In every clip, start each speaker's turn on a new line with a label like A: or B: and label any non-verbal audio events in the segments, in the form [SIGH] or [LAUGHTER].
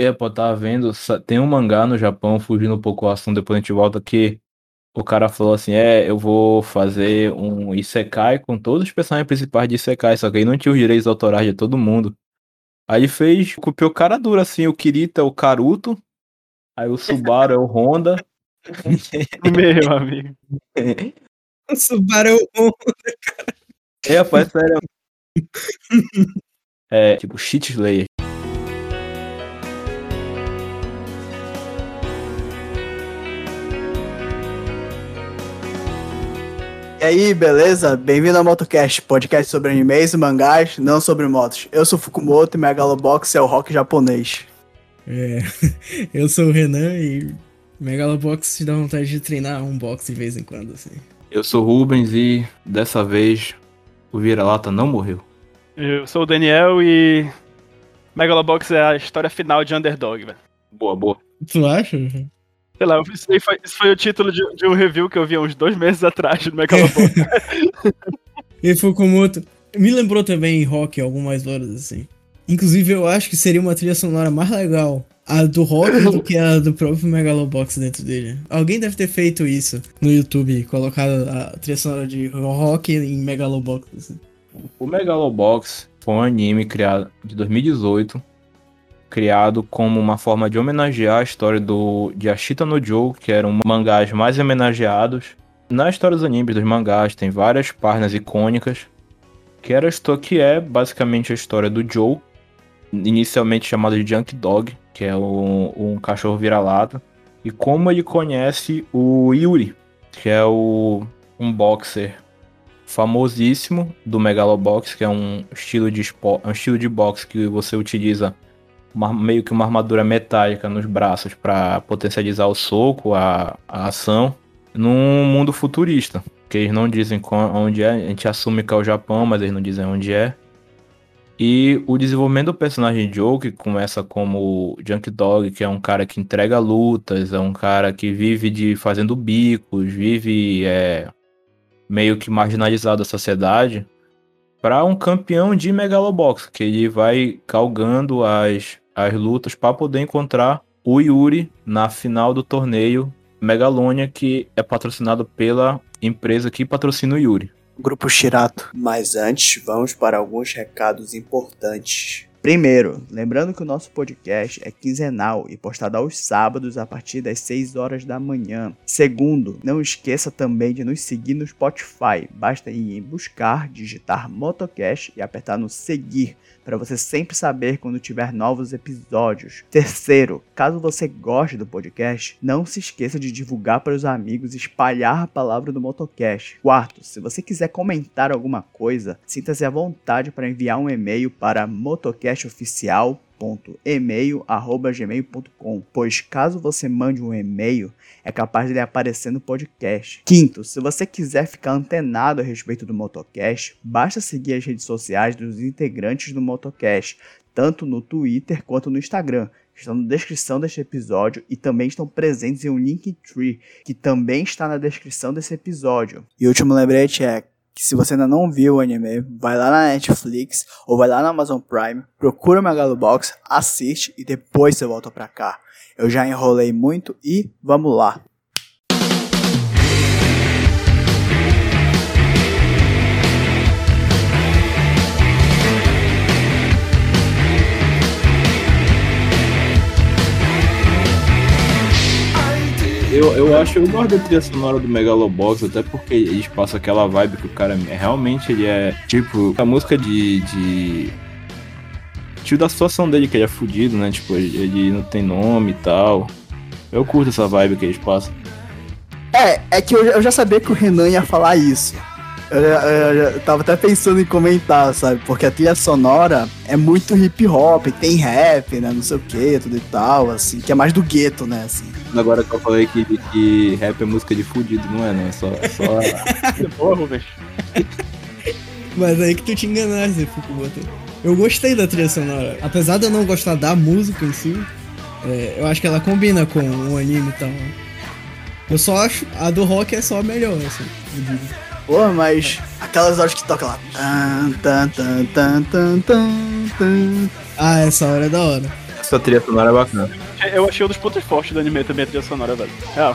A: É, pô, tava vendo, tem um mangá no Japão, fugindo um pouco o assunto, depois a gente volta, que o cara falou assim, é, eu vou fazer um Isekai com todos os personagens principais de Isekai, só que aí não tinha os direitos autorais de todo mundo. Aí fez, copiou cara dura, assim, o Kirita é o Karuto, aí o Subaru é o Honda.
B: Meu amigo.
C: o Subaru é o Honda, cara.
A: É, rapaz, sério. é, tipo, Shit Slayer.
D: E aí, beleza? Bem-vindo ao MotoCast, podcast sobre animes e mangás, não sobre motos. Eu sou Fukumoto e Megalobox é o rock japonês.
C: É, [LAUGHS] eu sou o Renan e Megalobox te dá vontade de treinar um box de vez em quando, assim.
A: Eu sou Rubens e dessa vez o vira-lata não morreu.
B: Eu sou o Daniel e Megalobox é a história final de Underdog, velho.
A: Boa, boa.
C: Tu acha?
B: Sei lá, isso foi, isso foi o título de, de, um review que eu vi uns dois meses atrás no Megalobox. [LAUGHS]
C: e Fukumoto. Me lembrou também rock algumas horas, assim. Inclusive, eu acho que seria uma trilha sonora mais legal a do rock do que a do próprio Megalobox dentro dele. Alguém deve ter feito isso no YouTube, colocado a trilha sonora de rock em Megalobox. Assim.
A: O Megalobox foi um anime criado de 2018 criado como uma forma de homenagear a história do, de Ashita no Joe, que era um mangás mais homenageados. Na história dos animes, dos mangás, tem várias páginas icônicas, que, era, que é basicamente a história do Joe, inicialmente chamado de Junk Dog, que é um, um cachorro vira-lata, e como ele conhece o Yuri, que é o, um boxer famosíssimo do Megalobox, que é um estilo de, um estilo de boxe que você utiliza uma, meio que uma armadura metálica nos braços para potencializar o soco, a, a ação, num mundo futurista. Que eles não dizem onde é, a gente assume que é o Japão, mas eles não dizem onde é. E o desenvolvimento do personagem Joe, que começa como Junk Dog, que é um cara que entrega lutas, é um cara que vive de fazendo bicos, vive é, meio que marginalizado da sociedade, para um campeão de Megalobox, que ele vai calgando as as lutas para poder encontrar o Yuri na final do torneio Megalônia, que é patrocinado pela empresa que patrocina o Yuri.
D: Grupo Shirato. Mas antes, vamos para alguns recados importantes. Primeiro, lembrando que o nosso podcast é quinzenal e postado aos sábados a partir das 6 horas da manhã. Segundo, não esqueça também de nos seguir no Spotify. Basta ir em buscar, digitar Motocast e apertar no seguir para você sempre saber quando tiver novos episódios. Terceiro, caso você goste do podcast, não se esqueça de divulgar para os amigos e espalhar a palavra do Motocast. Quarto, se você quiser comentar alguma coisa, sinta-se à vontade para enviar um e-mail para motocastoficial email@gmail.com, pois caso você mande um e-mail, é capaz de ele aparecer no podcast. Quinto, se você quiser ficar antenado a respeito do Motocast, basta seguir as redes sociais dos integrantes do Motocast, tanto no Twitter quanto no Instagram. Estão na descrição deste episódio e também estão presentes em um Linktree, que também está na descrição desse episódio. E último lembrete é que se você ainda não viu o anime, vai lá na Netflix ou vai lá na Amazon Prime, procura o Megalobox, assiste e depois você volta pra cá. Eu já enrolei muito e vamos lá.
A: Eu, eu acho, eu gosto da trilha sonora do Megalobox, até porque eles passam aquela vibe que o cara realmente ele é tipo a música de. de tipo da situação dele, que ele é fudido, né? Tipo, ele não tem nome e tal. Eu curto essa vibe que eles passam.
D: É, é que eu, eu já sabia que o Renan ia falar isso. Eu, eu, eu, tava até pensando em comentar, sabe? Porque a trilha sonora é muito hip hop, tem rap, né? Não sei o que, tudo e tal, assim, que é mais do gueto, né? Assim.
A: Agora que eu falei que, que rap é música de fudido, não é, não? É só. É só...
B: Porra, velho.
C: Mas aí que tu te enganaste, Fukumoto. Eu gostei da trilha sonora. Apesar de eu não gostar da música em si, é, eu acho que ela combina com o anime e tal. Eu só acho a do rock é só a melhor, assim,
D: Pô, mas aquelas horas que toca lá. Tan, tan, tan, tan, tan, tan,
C: Ah, essa hora é da hora.
A: essa trilha sonora é bacana.
B: Eu achei um dos pontos fortes do anime também a trilha sonora, velho. É,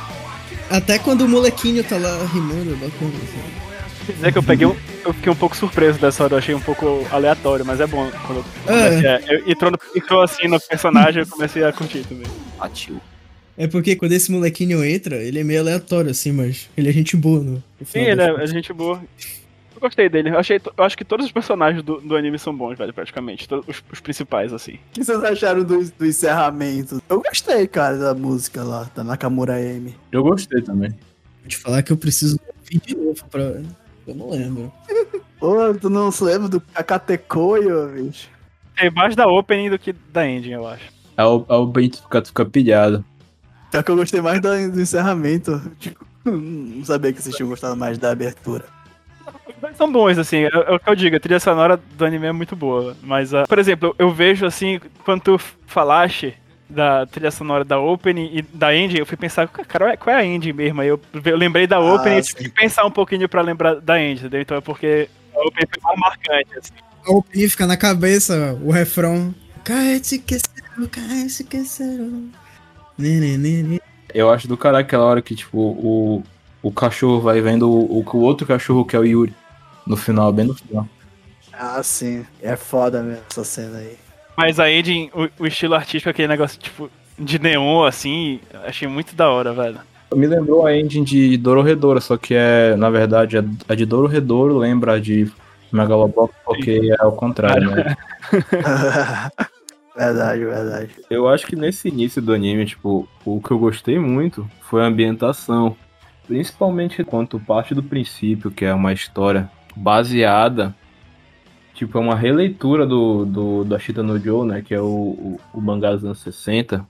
C: Até quando o molequinho tá lá rimando, é bacana. Assim.
B: dizer que eu peguei um. Eu fiquei um pouco surpreso dessa hora, eu achei um pouco aleatório, mas é bom. Quando eu
C: É.
B: comecei a- eu- entrou, no- entrou assim no personagem, eu comecei a curtir também.
A: Atil.
C: É porque quando esse molequinho entra, ele é meio aleatório, assim, mas ele é gente boa, no
B: Sim, ele é, é gente boa. Eu gostei dele. Eu, achei, eu acho que todos os personagens do, do anime são bons, velho, praticamente. Todos os, os principais, assim.
D: O que vocês acharam do, do encerramento? Eu gostei, cara, da música lá, da Nakamura M.
A: Eu gostei também.
C: Vou te falar que eu preciso ouvir de novo pra. Eu não lembro. [LAUGHS]
D: Pô, tu não se lembra do Kakatekoyo, bicho?
B: Tem mais da opening do que da ending, eu acho.
A: É o, é o Bento fica, fica pilhado.
D: Só que eu gostei mais do, do encerramento. Tipo, não sabia que vocês tinham gostado mais da abertura.
B: São bons, assim, é, é o que eu digo, a trilha sonora do anime é muito boa. Mas, ah, por exemplo, eu, vejo, assim, quando tu falaste da trilha sonora da opening e da ending, eu fui pensar, cara, qual é a ending mesmo? Aí eu, eu lembrei da
D: Ah,
B: opening e tive que pensar um pouquinho pra lembrar da ending, entendeu? Então é porque a opening foi mais marcante, assim.
C: A OP fica na cabeça o refrão. Kaete quesero, kaete quesero. Né, né, né, né.
A: Eu acho do caralho aquela hora que, tipo, o, o cachorro vai vendo o, o, o outro cachorro que é o Yuri. No final, bem no final.
D: Ah, sim. É foda mesmo essa cena aí.
B: Mas a ending, o, o estilo artístico, aquele negócio, tipo, de neon, assim, achei muito da hora, velho.
A: Me lembrou a engine de Dororedora, só que é, na verdade, a, de Dororedoro lembra a de Megalobox, porque é ao contrário, né? [LAUGHS]
D: verdade, verdade.
A: Eu acho que nesse início do anime, tipo, o que eu gostei muito foi a ambientação. Principalmente quanto parte do princípio, que é uma história baseada. Tipo, é uma releitura do, do da Shita no Joe, né? Que é o, o, o mangá dos anos 60.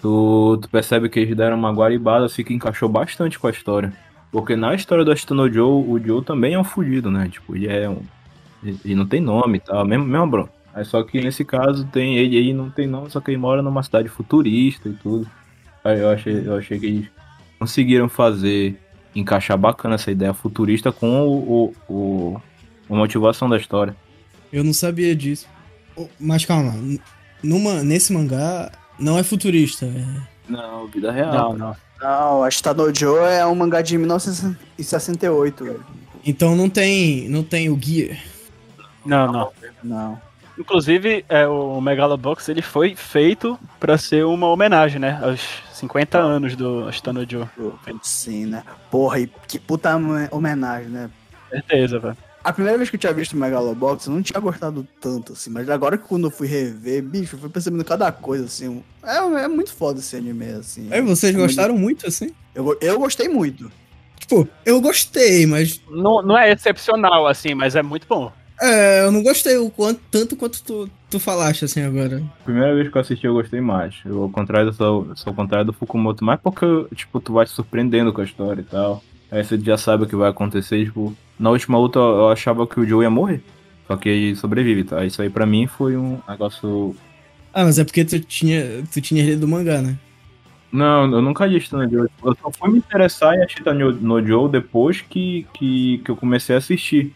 A: Tu, tu percebe que eles deram uma guaribada assim que encaixou bastante com a história. Porque na história do Ashita no Joe, o Joe também é um fugido, né? Tipo, ele é um. Ele não tem nome e tal, mesmo, mesmo bro. Aí só que nesse caso tem ele aí não tem nome, só que ele mora numa cidade futurista e tudo. Aí eu achei, eu achei que eles conseguiram fazer, encaixar bacana essa ideia futurista com o, o, o- a motivação da história.
C: Eu não sabia disso. Mas calma, numa, nesse mangá não é futurista. é-
A: Não, vida real.
B: Não, não.
D: Não, a Shitano Joe é um mangá de 1968. velho.
C: Então não tem, não tem o guia.
B: Não, não.
D: Não.
B: Inclusive, é, o Megalobox ele foi feito pra ser uma homenagem, né? Aos 50 anos do Astano Joe.
D: Sim, né? Porra, e que puta homen- homenagem, né?
B: Certeza, velho.
D: A primeira vez que eu tinha visto o Megalobox, eu não tinha gostado tanto, assim. Mas agora que quando eu fui rever, bicho, eu fui percebendo cada coisa, assim. É, é muito foda esse anime, assim.
C: Aí vocês gostaram muito, assim?
D: Eu, eu gostei muito.
C: Tipo, eu gostei, mas
B: Não, não é excepcional, assim, mas é muito bom.
C: É, eu não gostei o quanto, tanto quanto tu, tu falaste, assim, agora.
A: Primeira vez que eu assisti, eu gostei mais. Eu, ao contrário do, sou, sou ao contrário do Fukumoto, mais porque, tipo, tu vai te surpreendendo com a história e tal. Aí você já sabe o que vai acontecer, tipo, na última luta eu achava que o Joe ia morrer. Só que ele sobrevive, tá? Isso aí pra mim foi um negócio.
C: Ah, mas é porque tu tinha, tu tinha lido o mangá, né?
A: Não, eu nunca li no Joe. Eu só fui me interessar em Ashita no, no Joe depois que, que, que eu comecei a assistir.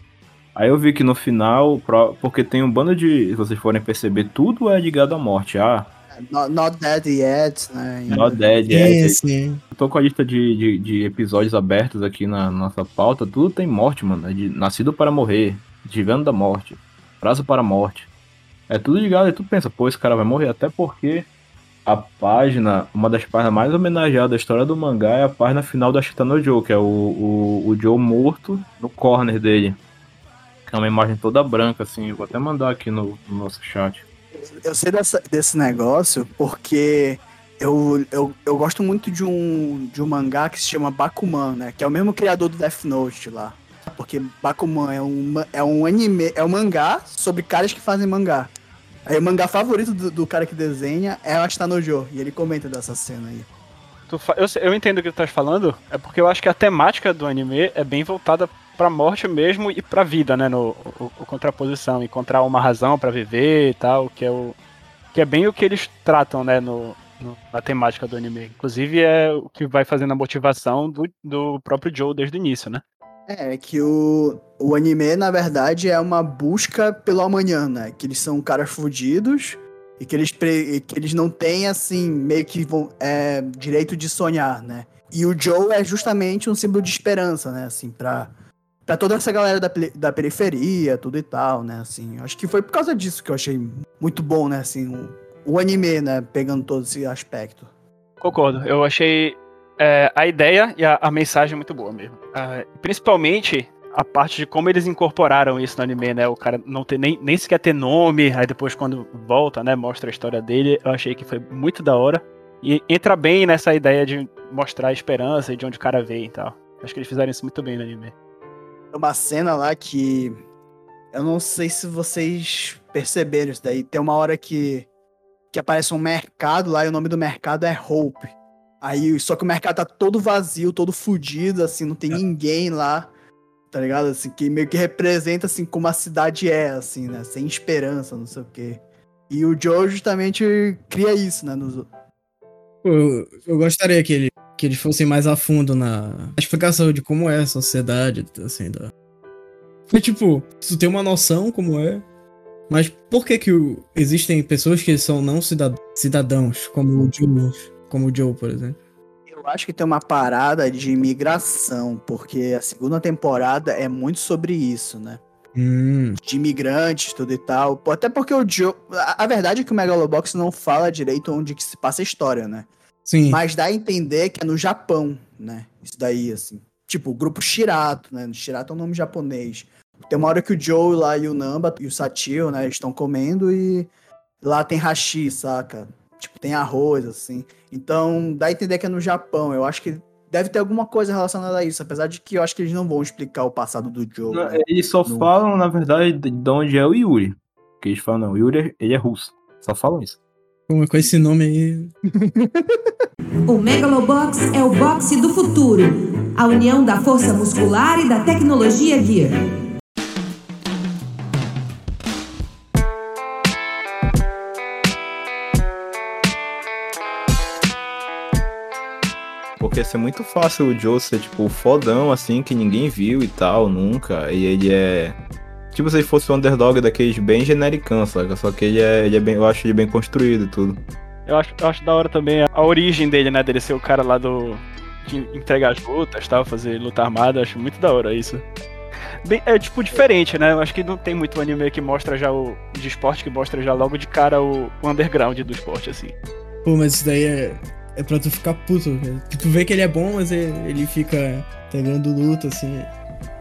A: Aí eu vi que no final, porque tem um bando de. Se vocês forem perceber, tudo é ligado à morte. Ah,
D: Not, not Dead Yet, né?
A: Not Dead, é,
C: Sim, sim.
A: Eu tô com a lista de, de, de episódios abertos aqui na nossa pauta. Tudo tem morte, mano. É de nascido para morrer, Divendo da morte, prazo para a morte. É tudo ligado. E tu pensa, pô, esse cara vai morrer. Até porque a página, uma das páginas mais homenageadas da história do mangá é a página final da Shita no Joe, que é o, o, o Joe morto no corner dele. É uma imagem toda branca, assim. Eu vou até mandar aqui no, no nosso chat.
D: Eu sei dessa- desse negócio porque eu, eu, eu gosto muito de um, de um mangá que se chama Bakuman, né? Que é o mesmo criador do Death Note lá. Porque Bakuman é um, é um anime, é um mangá sobre caras que fazem mangá. Aí o mangá favorito do, do cara que desenha é o Astanojo, e ele comenta dessa cena aí.
B: Eu, eu entendo o que tu estás falando, é porque eu acho que a temática do anime é bem voltada pra morte mesmo e pra vida, né? No o, o contraposição, encontrar uma razão pra viver e tal, que é o que é bem o que eles tratam, né? No, no- na temática do anime. Inclusive é o que vai fazendo a motivação do, do próprio Joe desde o início, né?
D: É, que o, o anime, na verdade, é uma busca pelo amanhã, né? Que eles são caras fudidos E que eles, pre- que eles não têm, assim, meio que vão, é, direito de sonhar, né? E o Joe é justamente um símbolo de esperança, né? Assim, pra, pra toda essa galera da, da periferia, tudo e tal, né? Assim, acho que foi por causa disso que eu achei muito bom, né? Assim, o, o anime, né? Pegando todo esse aspecto.
B: Concordo. Eu achei é, a ideia e a, a mensagem muito boa mesmo. Ah, principalmente a parte de como eles incorporaram isso no anime, né? O cara não ter nem, nem sequer ter nome, aí depois quando volta, né, mostra a história dele. Eu achei que foi muito da hora. E entra bem nessa ideia de mostrar a esperança e de onde o cara veio e tal. Acho que eles fizeram isso muito bem no anime.
D: Uma cena lá que. Eu não sei se vocês perceberam isso daí. Tem uma hora que. Que aparece um mercado lá e o nome do mercado é Hope. Aí, só que o mercado tá todo vazio, todo fudido, assim, não tem ninguém lá. Tá ligado? Assim, que meio que representa, assim, como a cidade é, assim, né? Sem esperança, não sei o quê. E o Joe justamente cria isso, né? Nos...
C: Eu, eu gostaria que, ele, que eles fossem mais a fundo na explicação de como é a sociedade, assim, da... Tipo, tu tem uma noção como é, mas por que que o- existem pessoas que são não cidad- cidadãos, como o Joe, como o Joe, por exemplo?
D: Eu acho que tem uma parada de imigração, porque a segunda temporada é muito sobre isso, né?
C: Hum,
D: de imigrantes, tudo e tal. Até porque o Joe. A, a verdade é que o Megalobox não fala direito onde que se passa a história, né?
C: Sim.
D: Mas dá a entender que é no Japão, né? Isso daí, assim. Tipo, o grupo Shirato, né? Shirato é um nome japonês. Tem uma hora que o Joe lá e o Namba e o Satio, né? Estão comendo e lá tem hashi, saca? Tipo, tem arroz, assim. Então, dá a entender que é no Japão. Eu acho que deve ter alguma coisa relacionada a isso. Apesar de que eu acho que eles não vão explicar o passado do Joe.
A: Não,
D: né?
A: Eles só
D: Não.
A: falam, na verdade, de de onde é o Yuri. Que eles falam, não, o Yuri é- ele é russo. Só falam isso.
C: Com, com esse nome aí. [LAUGHS]
E: O Megalobox é o boxe do futuro. A união da força muscular e da tecnologia Gear.
A: Porque ia ser muito fácil o Joe ser, tipo, fodão, assim, que ninguém viu e tal, nunca. E ele é. Tipo, se ele fosse o underdog daqueles bem genericão, saca? Só que ele é, ele é bem. Eu acho ele bem construído e tudo.
B: Eu acho, eu acho da hora também a, origem dele, né? Dele ser o cara lá do. que entrega as lutas tal, fazer luta armada. Eu acho muito da hora isso. Bem, é tipo diferente, né? Eu acho que não tem muito anime que mostra já o. de esporte que mostra já logo de cara o, o underground do esporte, assim.
C: Pô, mas isso daí é, é pra tu ficar puto. tu vê que ele é bom, mas ele, ele fica pegando luta, assim.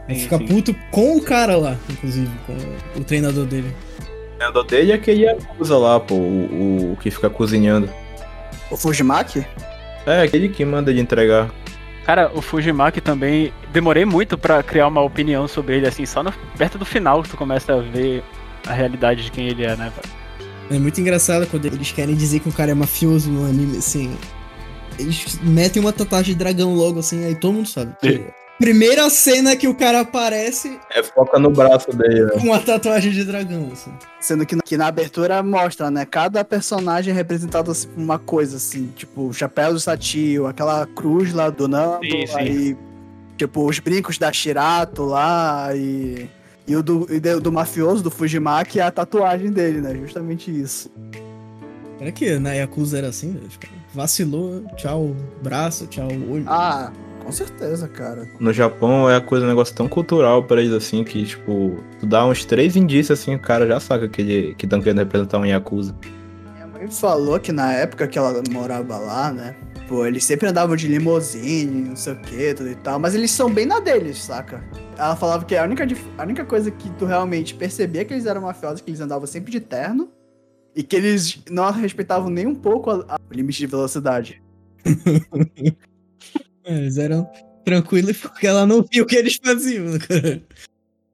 C: Ele
B: Sim,
C: fica
B: sim.
C: puto com o cara lá, inclusive, com o treinador dele.
A: O treinador dele é aquele acusa lá, pô, o, o que fica cozinhando.
D: O Fujimaki?
A: É, aquele que manda ele entregar.
B: Cara, o Fujimaki também. Demorei muito pra criar uma opinião sobre ele, assim, só no- perto do final que tu começa a ver a realidade de quem ele é, né? velho?
C: É muito engraçado quando eles querem dizer que o cara é mafioso no anime, assim. Eles metem uma tatuagem de dragão logo, assim, aí todo mundo sabe. que- Primeira cena que o cara aparece
A: É, foca no braço dele, né?
C: com uma tatuagem de dragão, assim.
D: Sendo que, na- que na abertura mostra, né? Cada personagem é representado assim, por uma coisa, assim. Tipo, o chapéu do Satio, aquela cruz lá do Nando,
B: Sim, sim.
D: aí... Tipo, os brincos da Shirato lá e... E o do, e do, mafioso, do Fujimaki, é a tatuagem dele, né? Justamente isso.
C: Será que na Yakuza era assim? Tipo, vacilou, tchau braço, tchau olho.
D: Ah, com certeza, cara.
A: No Japão é a coisa, um negócio tão cultural pra eles assim que, tipo, tu dá uns três indícios assim, o cara já saca que ele que tão querendo representar um Yakuza.
D: Minha mãe falou que na época que ela morava lá, né? Pô, eles sempre andavam de limousine, não sei o que, tudo e tal. Mas eles são bem na deles, saca? Ela falava que a única, a única coisa que tu realmente percebia que eles eram mafiosos é que eles andavam sempre de terno. E que eles não respeitavam nem um pouco a- a- o limite de velocidade. [LAUGHS]
C: É, Eles eram tranquilos porque ela não via o que eles faziam, né, cara.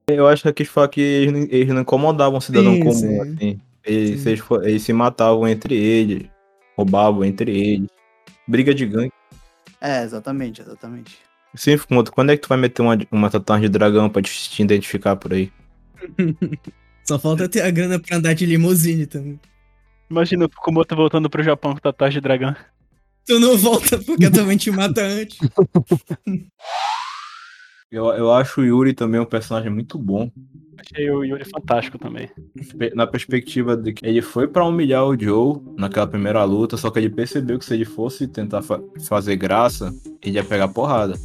A: Eu acho que eles falam que eles não, eles não incomodavam o cidadão
C: Sim,
A: comum,
C: sim.
A: assim. Eles,
C: Sim.
A: eles, eles se matavam entre eles, roubavam entre eles. Briga de gangue.
D: É, exatamente, exatamente.
A: Sim, Fukumoto, quando é que tu vai meter uma, uma tatuagem de dragão pra te, te identificar por aí? [LAUGHS]
C: Só falta ter a grana pra andar de limusine também.
B: Imagina o Fukumoto voltando pro Japão com tatuagem de dragão.
C: Tu não volta porque eu também te mata antes. [LAUGHS]
A: Eu, eu acho o Yuri também um personagem muito bom.
B: Achei o Yuri fantástico também.
A: Na perspectiva de que ele foi pra humilhar o Joe naquela primeira luta, só que ele percebeu que se ele fosse tentar fa- fazer graça, ele ia pegar porrada.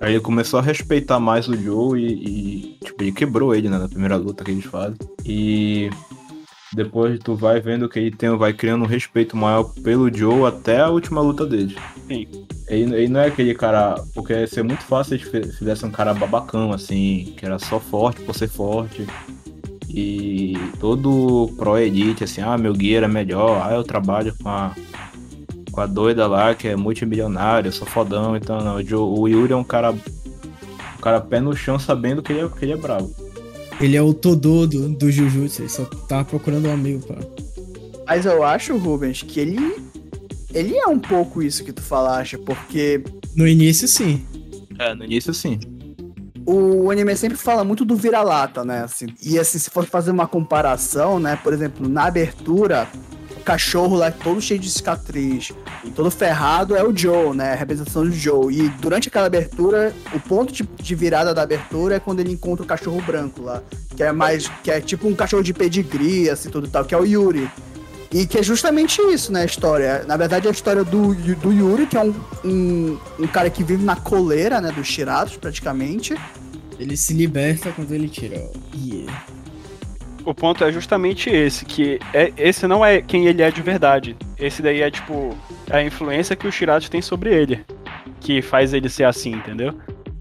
A: Aí ele começou a respeitar mais o Joe e, e, tipo, ele quebrou ele, né, na primeira luta que eles fazem. E depois tu vai vendo que ele tem, vai criando um respeito maior pelo Joe até a última luta dele.
B: Sim.
A: Ele, ele não é aquele cara. Porque ia ser muito fácil se fizesse um cara babacão, assim, que era só forte por ser forte. E todo pro elite, assim, ah, meu guia era melhor, ah, eu trabalho com a, com a doida lá que é multimilionária, eu sou fodão, então não. O, Jo- o Yuri é um cara. Um cara pé no chão sabendo que ele é, que ele é bravo.
C: Ele é o Todô do, do Jujutsu, ele só tava procurando um amigo pra.
D: Mas eu acho, Rubens, que ele. Ele é um pouco isso que tu falaste, porque
C: No início, sim.
A: É, no início sim.
D: o anime sempre fala muito do vira-lata, né? Assim, e assim, se for fazer uma comparação, né? Por exemplo, na abertura, cachorro lá todo cheio de cicatriz, e todo ferrado é o Joe, né? A representação do Joe. E durante aquela abertura, o ponto de, de virada da abertura é quando ele encontra o cachorro branco lá. Que é mais. que é tipo um cachorro de pedigree, assim, tudo e tal, que é o Yuri. E que é justamente isso, né, a história. Na verdade, é a história do, do Yuri, que é um, um, um cara que vive na coleira, né, dos Shiratos, praticamente.
C: Ele se liberta quando ele tira. Yeah.
B: O ponto é justamente esse, que é, esse não é quem ele é de verdade. Esse daí é, tipo, a influência que o Shirato tem sobre ele. Que faz ele ser assim, entendeu?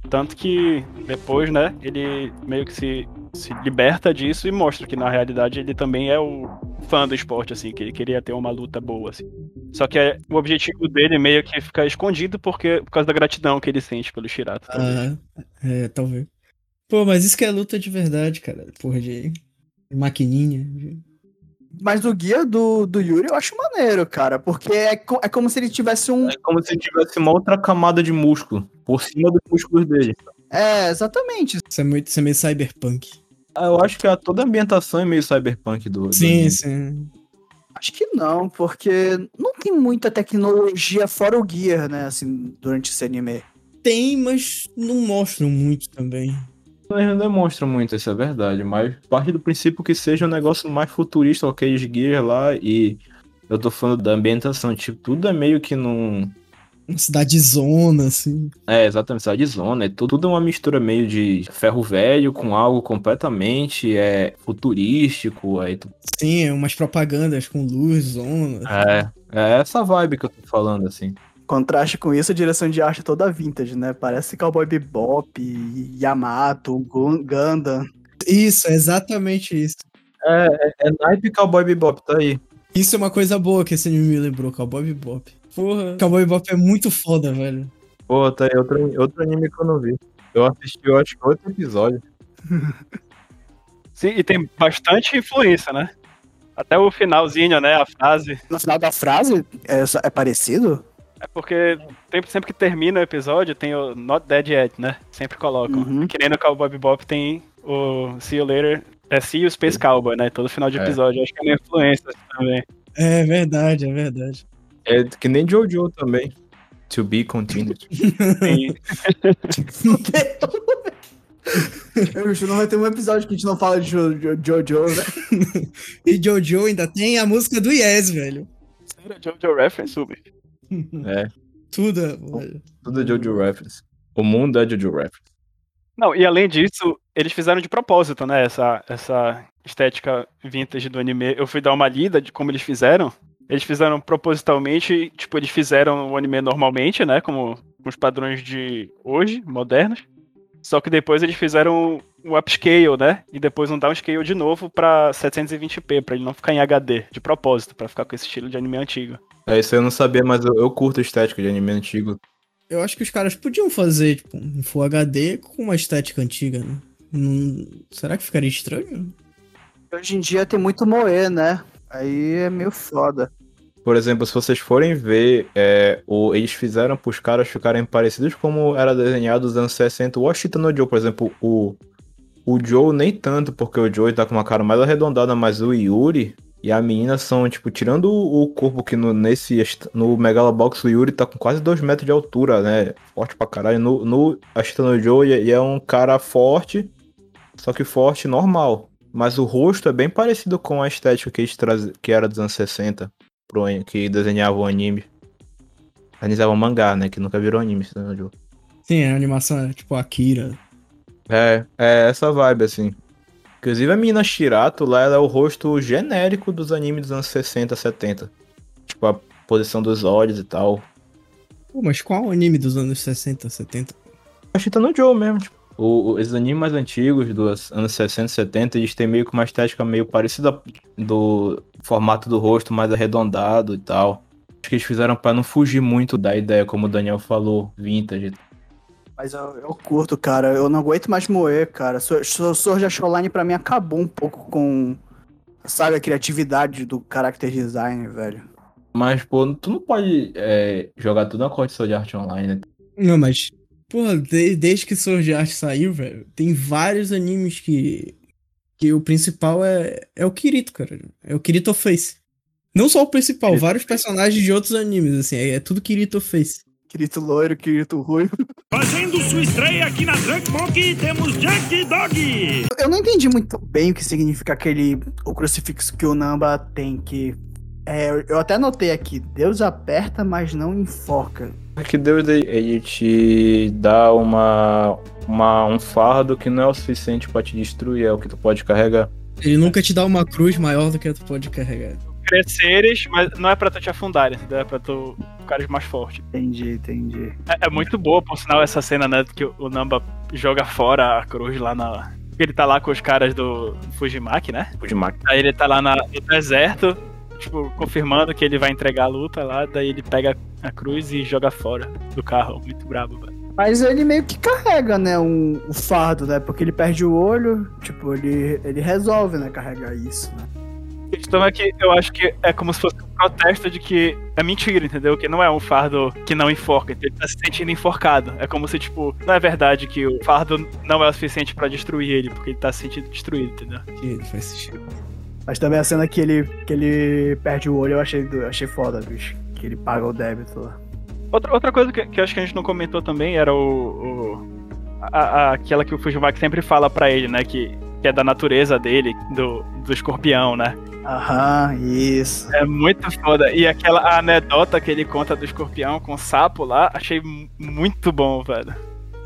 B: Tanto que depois, né, ele meio que se, se liberta disso e mostra que na realidade ele também é o fã do esporte, assim, que ele queria ter uma luta boa, assim. Só que é, o objetivo dele meio que fica escondido porque, por causa da gratidão que ele sente pelo Shirato.
C: Ah, é, talvez. Pô, mas isso que é luta de verdade, cara. Porra de maquininha.
D: Mas o guia do, do Yuri eu acho maneiro, cara, porque é, co- é como se ele tivesse um.
A: É como se tivesse uma outra camada de músculo por cima dos músculos dele.
D: É, exatamente.
C: Isso é, muito, isso é meio cyberpunk.
A: Ah, eu acho que a, toda a ambientação é meio cyberpunk do. do
C: Sim,
A: anime.
C: sim.
D: Acho que não, porque não tem muita tecnologia fora o Gear, né, assim, durante esse anime.
C: Tem, mas não mostram muito também.
A: Eles não demonstram muito, isso é verdade, mas parte do princípio que seja um negócio mais futurista, aqueles gears lá, e eu tô falando da ambientação, tipo, tudo é meio que num.
C: Uma cidade zona, assim.
A: É, exatamente, cidade de zona, é tudo, tudo uma mistura meio de ferro velho com algo completamente é, futurístico, aí tu-
C: Sim, é umas propagandas com luz, zona.
A: é, é essa vibe que eu tô falando, assim.
D: Contraste com isso, a direção de arte é toda vintage, né? Parece Cowboy Bebop, Yamato, Gun- Gundam.
C: Isso, é exatamente isso.
A: É, é, é naipe Cowboy Bebop, tá aí.
C: Isso é uma coisa boa que esse anime me lembrou, Cowboy Bebop. Porra, Cowboy Bebop é muito foda, velho.
A: Pô, tá aí outro, outro anime que eu não vi. Eu assisti, eu acho que outro episódio. [LAUGHS]
B: Sim, e tem bastante influência, né? Até o finalzinho, né? A frase.
D: No final da frase, é, só- é parecido?
B: É porque sempre, sempre que termina o episódio tem o Not Dead Yet, né? Sempre colocam.
D: Uhum.
B: Que nem no Cowboy Bebop tem o See You Later. É See You Space Cowboy, né? Todo final de
A: É.
B: episódio. Acho que é uma influência também.
C: É verdade, é verdade.
A: É que nem Jojo também. To be continued. [LAUGHS]
B: Sim.
D: Não vai ter um episódio que a gente não fala de Jo- Jo- Jojo, né? [LAUGHS]
C: E Jojo ainda tem a música do Yes, velho.
B: Sério, Jojo Reference, Uber.
A: É,
C: Tudo, velho.
A: tudo é Jojo Reference. O mundo é Jojo Reference.
B: Não, e além disso, eles fizeram de propósito, né? Essa, essa estética vintage do anime. Eu fui dar uma lida de como eles fizeram. Eles fizeram propositalmente, tipo, eles fizeram o anime normalmente, né? Como com os padrões de hoje, modernos. Só que depois eles fizeram o upscale, né? E depois um downscale de novo pra 720p, pra ele não ficar em HD, de propósito, pra ficar com esse estilo de anime antigo.
A: É, isso eu não sabia, mas eu, eu curto a estética de anime antigo.
C: Eu acho que os caras podiam fazer, tipo, um Full HD com uma estética antiga, né? Não- Será que ficaria estranho?
D: Hoje em dia tem muito moe, né? Aí é meio foda.
A: Por exemplo, se vocês forem ver, é, o, eles fizeram pros caras ficarem parecidos como era desenhado nos anos 60. O Ashita no Joe, por exemplo, o, o Joe nem tanto, porque o Joe tá com uma cara mais arredondada, mas o Yuri, E a menina são, tipo, tirando o corpo que no, nesse, no Megalobox o Yuri tá com quase 2 metros de altura, né? Forte pra caralho. No, no Ashita no Joe é um cara forte, só que forte normal. Mas o rosto é bem parecido com a estética que, traz... que era dos anos 60, pro... que desenhava o anime. Realizava o mangá, né? Que nunca virou anime, Ashita no Joe.
C: Sim, a animação é tipo Akira.
A: É, é essa vibe, assim. Inclusive a menina Shirato lá, ela é o rosto genérico dos animes dos anos 60, 70. Tipo, a posição dos olhos e tal.
C: Pô, mas qual anime dos anos 60, 70?
A: A Chita no Joe mesmo, tipo. O, o- esses animes mais antigos, dos anos 60, 70, eles têm meio que uma estética meio parecida do formato do rosto mais arredondado e tal. Acho que eles fizeram pra não fugir muito da ideia, como o Daniel falou, vintage.
D: Mas eu, eu curto, cara. Eu não aguento mais moer, cara. Sword Art Online pra mim acabou um pouco com, sabe, a criatividade do character design, velho.
A: Mas, pô, tu não pode é, jogar tudo na corte de arte online, né?
C: Não, mas. Porra, de- desde que Sword Art saiu, velho, tem vários animes que. Que o principal é, é o Kirito, cara. É o Kirito Face. Não só o principal,
B: Kirito
C: vários personagens de outros animes, assim, é, é tudo Kirito Face.
D: Quirito loiro, quirito ruivo.
F: Fazendo sua estreia aqui na Drunk Monkey, temos Jack Dog.
D: Eu não entendi muito bem o que significa aquele. O crucifixo que o Namba tem, que. É, eu até notei aqui, Deus aperta, mas não enforca.
A: É que Deus ele- te dá uma, uma um fardo que não é o suficiente pra te destruir, é o que tu pode carregar.
C: Ele nunca te dá uma cruz maior do que tu pode carregar.
B: Cresceres, mas não é pra tu te afundar, entendeu? É pra tu ficares mais forte.
D: Entendi, entendi.
B: É, é muito boa, por sinal, essa cena, né? Que o Namba joga fora a cruz lá na. Ele tá lá com os caras do Fujimaki, né?
A: Fujimaki.
B: Aí ele tá lá na- no deserto, tipo, confirmando que ele vai entregar a luta lá, daí ele pega a cruz e joga fora do carro. Muito brabo, velho.
D: Mas ele meio que carrega, né, um, o fardo, né? Porque ele perde o olho, tipo, ele, ele resolve, né, carregar isso, né?
B: A questão é que eu acho que é como se fosse um protesto de que é mentira, entendeu? Que não é um fardo que não enforca, ele tá se sentindo enforcado. É como se, tipo, não é verdade que o fardo não é o suficiente pra destruir ele, porque ele tá se sentindo destruído, entendeu?
C: Que faz sentido.
D: Mas também a cena que ele, que ele perde o olho, eu achei, do- eu achei foda, bicho. Que ele paga o débito lá.
B: Outra, outra coisa que, que eu acho que a gente não comentou também era o. o- a- a- aquela que o Fujimaki sempre fala pra ele, né? Que, que é da natureza dele, do, do escorpião, né?
D: Aham, isso.
B: É muito foda. E aquela anedota que ele conta do escorpião com o sapo lá, achei mu- muito bom, velho.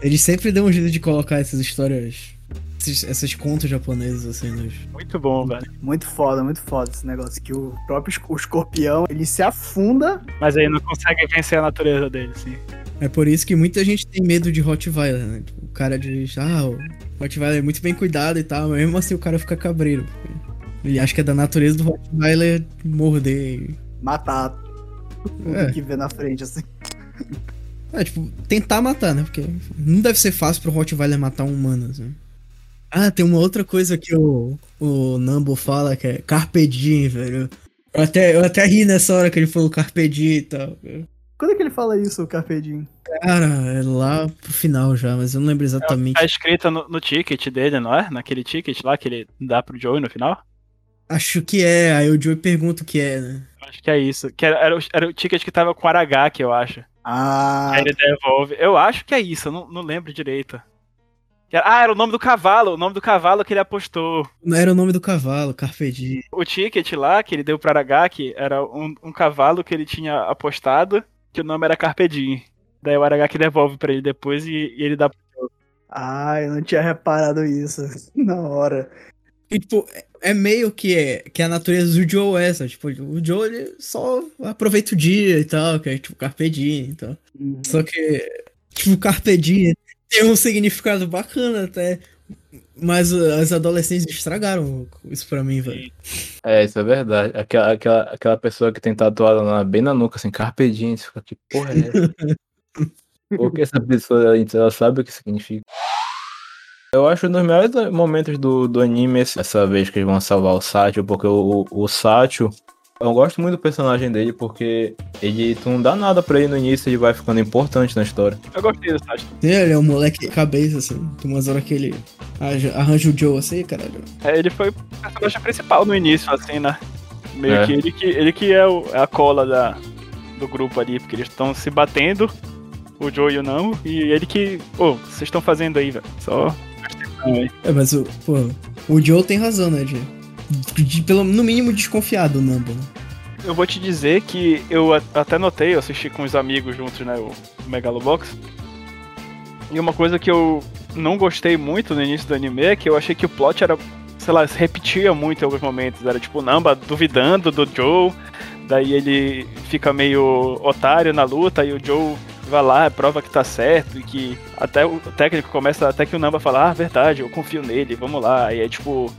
C: Eles sempre dão um jeito de colocar essas histórias. Esses, essas contos japoneses, assim, nos.
B: Muito bom, velho.
D: Muito foda, muito foda esse negócio. Que o próprio o escorpião, ele se afunda.
B: Mas aí não consegue vencer a natureza dele, sim.
C: É por isso que muita gente tem medo de Rottweiler, né? Tipo, o cara diz, ah, o Rottweiler é muito bem cuidado e tal, mas mesmo assim o cara fica cabreiro. Ele acha que é da natureza do Rottweiler morder. e-
D: matar
C: É.
D: que vê na frente, assim.
C: É, tipo, tentar matar, né? Porque não deve ser fácil pro Rottweiler matar um humano, assim. Ah, tem uma outra coisa que o, o Nambo fala que é Carpe Diem, velho. Eu até, eu até ri nessa hora que ele falou Carpe Diem e tal.
D: Quando é que ele fala isso, o Carpedinho?
C: Cara, é lá pro final já, mas eu não lembro exatamente.
B: Tá escrito no, no ticket dele, não é? Naquele ticket lá que ele dá pro Joey no final.
C: Acho que é, aí o Joey pergunta o que é, né?
B: Acho que é isso. Que era, era, o, era o ticket que tava com Aragaki, eu acho.
D: Ah,
B: Aí ele devolve. Eu acho que é isso, eu não, não lembro direito. Ah, era o nome do cavalo, o nome do cavalo que ele apostou.
C: Não era o nome do cavalo, Carpe Diem.
B: O ticket lá que ele deu pro Aragaki era um, um cavalo que ele tinha apostado, que o nome era Carpe Diem. Daí o Aragaki devolve pra ele depois e, e ele dá
D: ah, eu não tinha reparado isso [LAUGHS] na hora.
C: E, tipo, é- é meio que, é, que a natureza do Joe é essa. Tipo, o Joe ele só aproveita o dia e tal, que é tipo Carpe Diem e tal.
D: Uhum.
C: Só que, tipo, Carpe Diem tem um significado bacana até. Mas uh, as adolescentes estragaram isso pra mim, velho.
A: É, isso é verdade. Aquela, aquela, aquela pessoa que tem tatuado na- bem na nuca, assim, Carpe Diem, você fica, que porra é essa? [LAUGHS] Por que essa pessoa, ela sabe o que significa? Eu acho um dos melhores momentos do, do anime essa vez que eles vão salvar o Satchel, porque o, o, o Satchel, eu gosto muito do personagem dele, porque ele, tu não dá nada pra ele no início, ele vai ficando importante na história.
B: Eu gostei dessa história.
C: Ele é um moleque cabeça, assim. Tem umas horas que ele arranja, o Joe assim, caralho.
B: É, ele foi o personagem principal no início, assim, né? Meio
A: É.
B: que ele que ele que é o- é a cola da, do grupo ali, porque eles estão se batendo, o Joe e o Nambo, e ele que. Pô, vocês estão fazendo aí, velho? Só.
C: É, mas o, pô, o Joe tem razão, né, de, de- pelo, no mínimo desconfiado do Namba.
B: Eu vou te dizer que eu até notei, eu assisti com os amigos juntos, né, o Megalobox. E uma coisa que eu não gostei muito no início do anime é que eu achei que o plot era, sei lá, se repetia muito em alguns momentos. Era tipo o Namba duvidando do Joe, daí ele fica meio otário na luta e o Joe vai lá, prova que tá certo e que até o técnico começa, até que o Namba fala, ah, verdade, eu confio nele, vamos lá. E é tipo,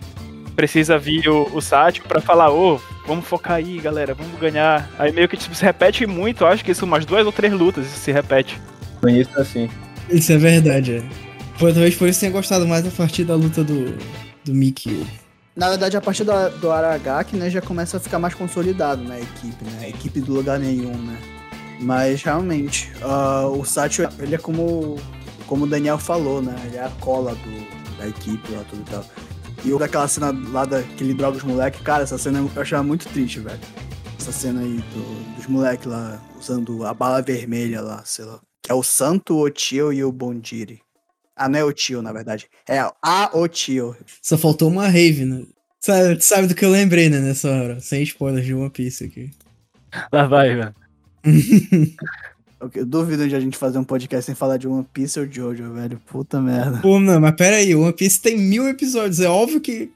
B: precisa vir o, o Sátio pra falar, ô, vamos focar aí, galera, vamos ganhar. Aí meio que tipo, se repete muito, eu acho que isso umas duas ou três lutas isso se repete.
A: Início assim.
C: Isso é verdade, é. Talvez por isso tenha gostado mais da partir da luta do, do Mickey.
D: Na verdade, a partir do, do Aragaki, né, já começa a ficar mais consolidado, né, a equipe, né? A equipe do lugar nenhum, né? Mas, realmente, ah, o Satchel, ele é como, como o Daniel falou, né? Ele é a cola do, da equipe lá, tudo e tal. E o daquela cena lá da, que ele droga os moleques, cara, essa cena eu achava muito triste, velho. Essa cena aí do- dos moleques lá, usando a bala vermelha lá, sei lá. Que é o Santo, o Tio e o Bondiri. Ah, não é o Tio, na verdade. É a o Tio.
C: Só faltou uma rave, né? Sabe, sabe do que eu lembrei, né, nessa hora? Sem spoilers de One Piece aqui.
B: Lá vai, velho. [LAUGHS]
D: Eu, duvido de a gente fazer um podcast sem falar de One Piece ou Jojo, velho. Puta merda.
C: Pô, não, mas pera aí, One Piece tem mil episódios, é óbvio que...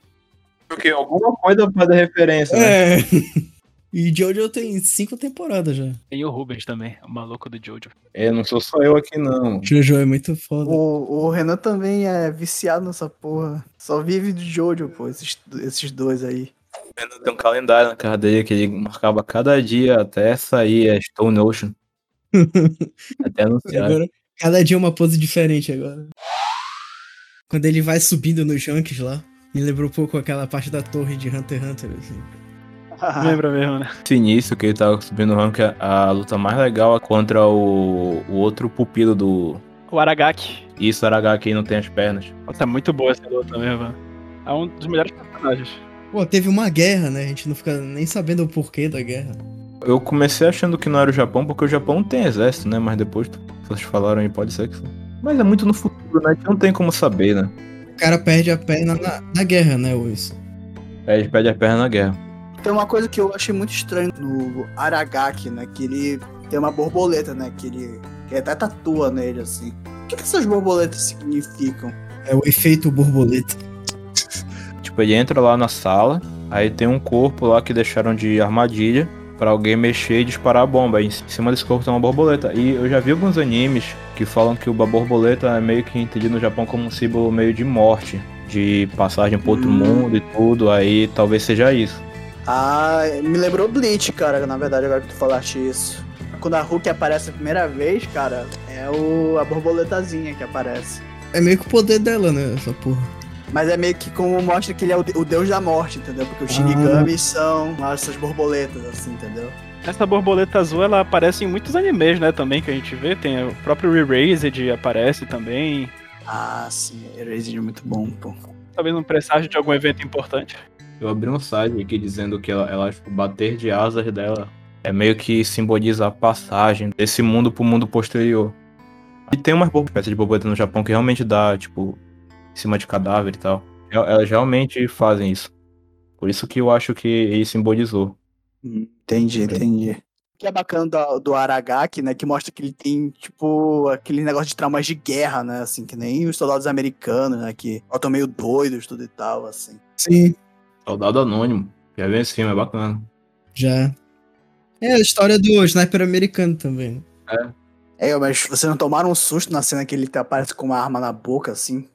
A: Porque alguma coisa pode dar referência, né?
C: É... [LAUGHS] E Jojo tem cinco temporadas já.
B: Tem o Rubens também, o maluco do Jojo.
A: É, não sou só eu aqui não.
C: Jojo é muito foda.
D: O, o Renan também é viciado nessa porra. Só vive de Jojo, pô, esses, esses dois aí.
A: Tem um calendário na casa dele que ele marcava cada dia até sair a Stone Ocean. Até anunciar.
C: Agora, cada dia uma pose diferente agora. Quando ele vai subindo nos junks lá, me lembrou um pouco aquela parte da torre de Hunter x Hunter, assim. [LAUGHS]
B: Lembra mesmo, né?
A: Esse início que ele tava subindo o rank, a luta mais legal é contra o, o outro pupilo do.
B: O Aragaki.
A: Isso, Aragaki que não tem as pernas.
B: Nossa, é muito boa essa luta mesmo. É um dos melhores personagens.
C: Pô, teve uma guerra, né? A gente não fica nem sabendo o porquê da guerra.
A: Eu comecei achando que não era o Japão, porque o Japão tem exército, né? Mas depois vocês falaram aí, pode ser que sim. Mas é muito no futuro, né? A gente não tem como saber, né?
C: O cara perde a perna na, na guerra, né, Luiz?
A: Aí eles perdem a perna na guerra.
D: Tem uma coisa que eu achei muito estranho no Aragaki, né? Que ele tem uma borboleta, né? Que ele, que ele até tatua nele, assim. O que, que essas borboletas significam?
C: É o efeito borboleta.
A: Tipo, ele entra lá na sala, aí tem um corpo lá que deixaram de armadilha pra alguém mexer e disparar a bomba. Aí em cima desse corpo tem uma borboleta. E eu já vi alguns animes que falam que o borboleta é meio que entendido no Japão como um símbolo meio de morte, de passagem pro outro
D: Hum.
A: mundo e tudo. Aí talvez seja isso.
D: Ah, me lembrou Bleach, cara, na verdade, agora que tu falaste isso. Quando a Hulk aparece a primeira vez, cara, é o, a borboletazinha que aparece.
C: É meio que o poder dela, né, essa porra.
D: Mas é meio que como mostra que ele é o, de- o deus da morte, entendeu? Porque os Shinigamis são essas borboletas, assim, entendeu?
B: Essa borboleta azul, ela aparece em muitos animes, né, também, que a gente vê. Tem o próprio Re-Raised aparece também.
D: Ah, sim, Erased é muito bom, pô.
B: Talvez um presságio de algum evento importante.
A: Eu abri um site aqui dizendo que ela, ela tipo, bater de asas dela é meio que simboliza a passagem desse mundo pro mundo posterior. E tem umas bor- peças de borboleta no Japão que realmente dá, tipo, em cima de cadáver e tal. El- Elas realmente fazem isso. Por isso que eu acho que ele simbolizou.
D: Entendi, entendi. O que é bacana do, do Aragaki, né? Que mostra que ele tem, tipo, aquele negócio de traumas de guerra, né? Assim, que nem os soldados americanos, né? Que estão meio doidos, tudo e tal, assim.
C: Sim,
A: Soldado Anônimo. Já vem esse filme, é bacana.
C: já. É a história do sniper americano também.
D: É, mas vocês não tomaram um susto na cena que ele aparece com uma arma na boca, assim?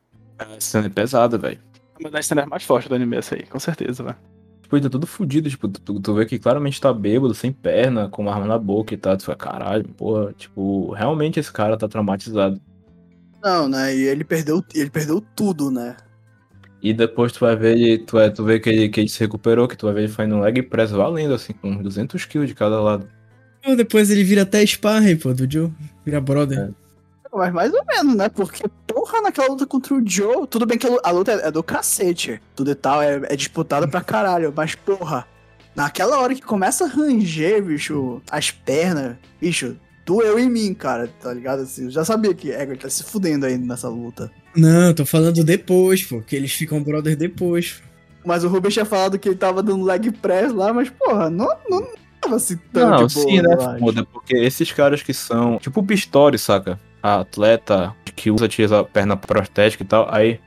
A: Essa cena é pesada, velho.
B: Uma das cenas mais fortes do anime, essa aí, com certeza, velho.
A: Tipo, ele tá tudo fudido, tipo, tu, tu vê que claramente tá bêbado, sem perna, com uma arma na boca e tal. Tu fala, caralho, porra, tipo, realmente esse cara tá traumatizado.
D: Não, né? E ele perdeu, ele perdeu tudo, né?
A: E depois tu vai ver ele, tu vai tu vê que ele, que ele se recuperou, que tu vai ver ele fazendo um leg press valendo, assim, com uns 200 kg de cada lado.
C: Depois ele vira até sparring, pô, do Joe. Vira brother.
A: É.
D: Mas mais ou menos, né? Porque, porra, naquela luta contra o Joe, tudo bem que a lu- a luta é é do cacete, tudo e tal, é, é disputada pra caralho, mas, porra, Naquela hora que começa a ranger, bicho, as pernas, bicho, doeu em mim, cara, tá ligado? Assim, eu já sabia que Eggert tá se fudendo aí nessa luta.
C: Não, tô falando depois, pô, que eles ficam brother depois.
D: Mas o Rubens tinha falado que ele tava dando leg press lá, mas, porra, não, não tava assim tão
A: Não,
D: de boa,
A: sim, né? Foda, porque esses caras que são. Tipo o Pistori, saca? Atleta que usa a perna prostética e tal. Aí.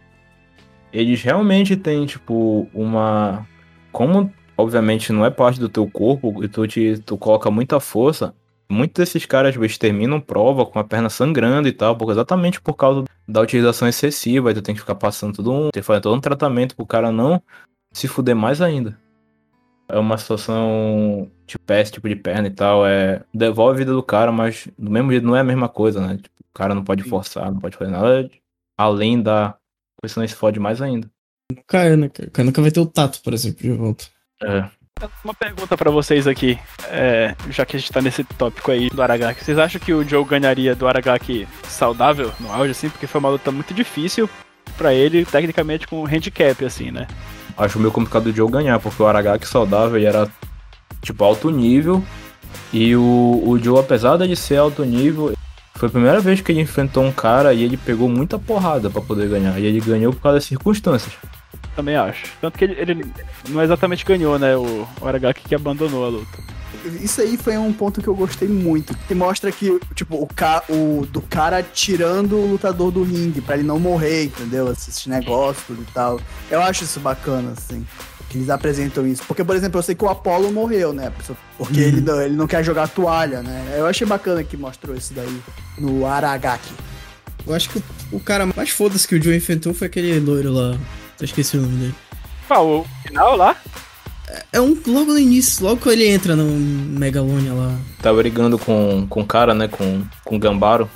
A: Eles realmente têm, tipo, uma. Como, obviamente, não é parte do teu corpo e tu, te, tu coloca muita força. Muitos desses caras eles terminam prova com a perna sangrando e tal, porque exatamente por causa da utilização excessiva, aí tu tem que ficar passando tudo um, tem que fazer todo um tratamento pro cara não se fuder mais ainda. É uma situação tipo esse tipo de perna e tal, é devolve a vida do cara, mas do mesmo jeito não é a mesma coisa, né? O cara não pode forçar, não pode fazer nada além da, porque senão ele se fode mais ainda.
C: O Caio, né? cara? Nunca vai ter o tato, por exemplo, de volta.
A: É.
B: Uma pergunta pra vocês aqui, é, já que a gente tá nesse tópico aí do Aragaki. Vocês acham que o Joe ganharia do Aragaki saudável no auge, assim? Porque foi uma luta muito difícil pra ele, tecnicamente com handicap, assim, né?
A: Acho meio complicado o Joe ganhar, porque o Aragaki saudável ele era tipo alto nível. E o, o Joe, apesar de ser alto nível, foi a primeira vez que ele enfrentou um cara e ele pegou muita porrada pra poder ganhar. E ele ganhou por causa das circunstâncias.
B: Também acho. Tanto que ele, ele não exatamente ganhou, né? O, o Aragaki que abandonou a luta.
D: Isso aí foi um ponto que eu gostei muito. Que mostra que, tipo, o, ca o do cara tirando o lutador do ringue pra ele não morrer, entendeu? Esses negócios tudo e tal. Eu acho isso bacana, assim. Que eles apresentam isso. Porque, por exemplo, eu sei que o Apollo morreu, né? Porque ele, não, ele não quer jogar toalha, né? Eu achei bacana que mostrou isso daí no Aragaki.
C: Eu acho que o, o cara mais foda-se que o Joe enfrentou foi aquele loiro lá. Eu esqueci o nome dele.
B: Qual? O final lá?
C: É um logo no início, logo que ele entra no Megalonia lá.
A: Tá brigando com com o cara, né? Com, com o Gambaro.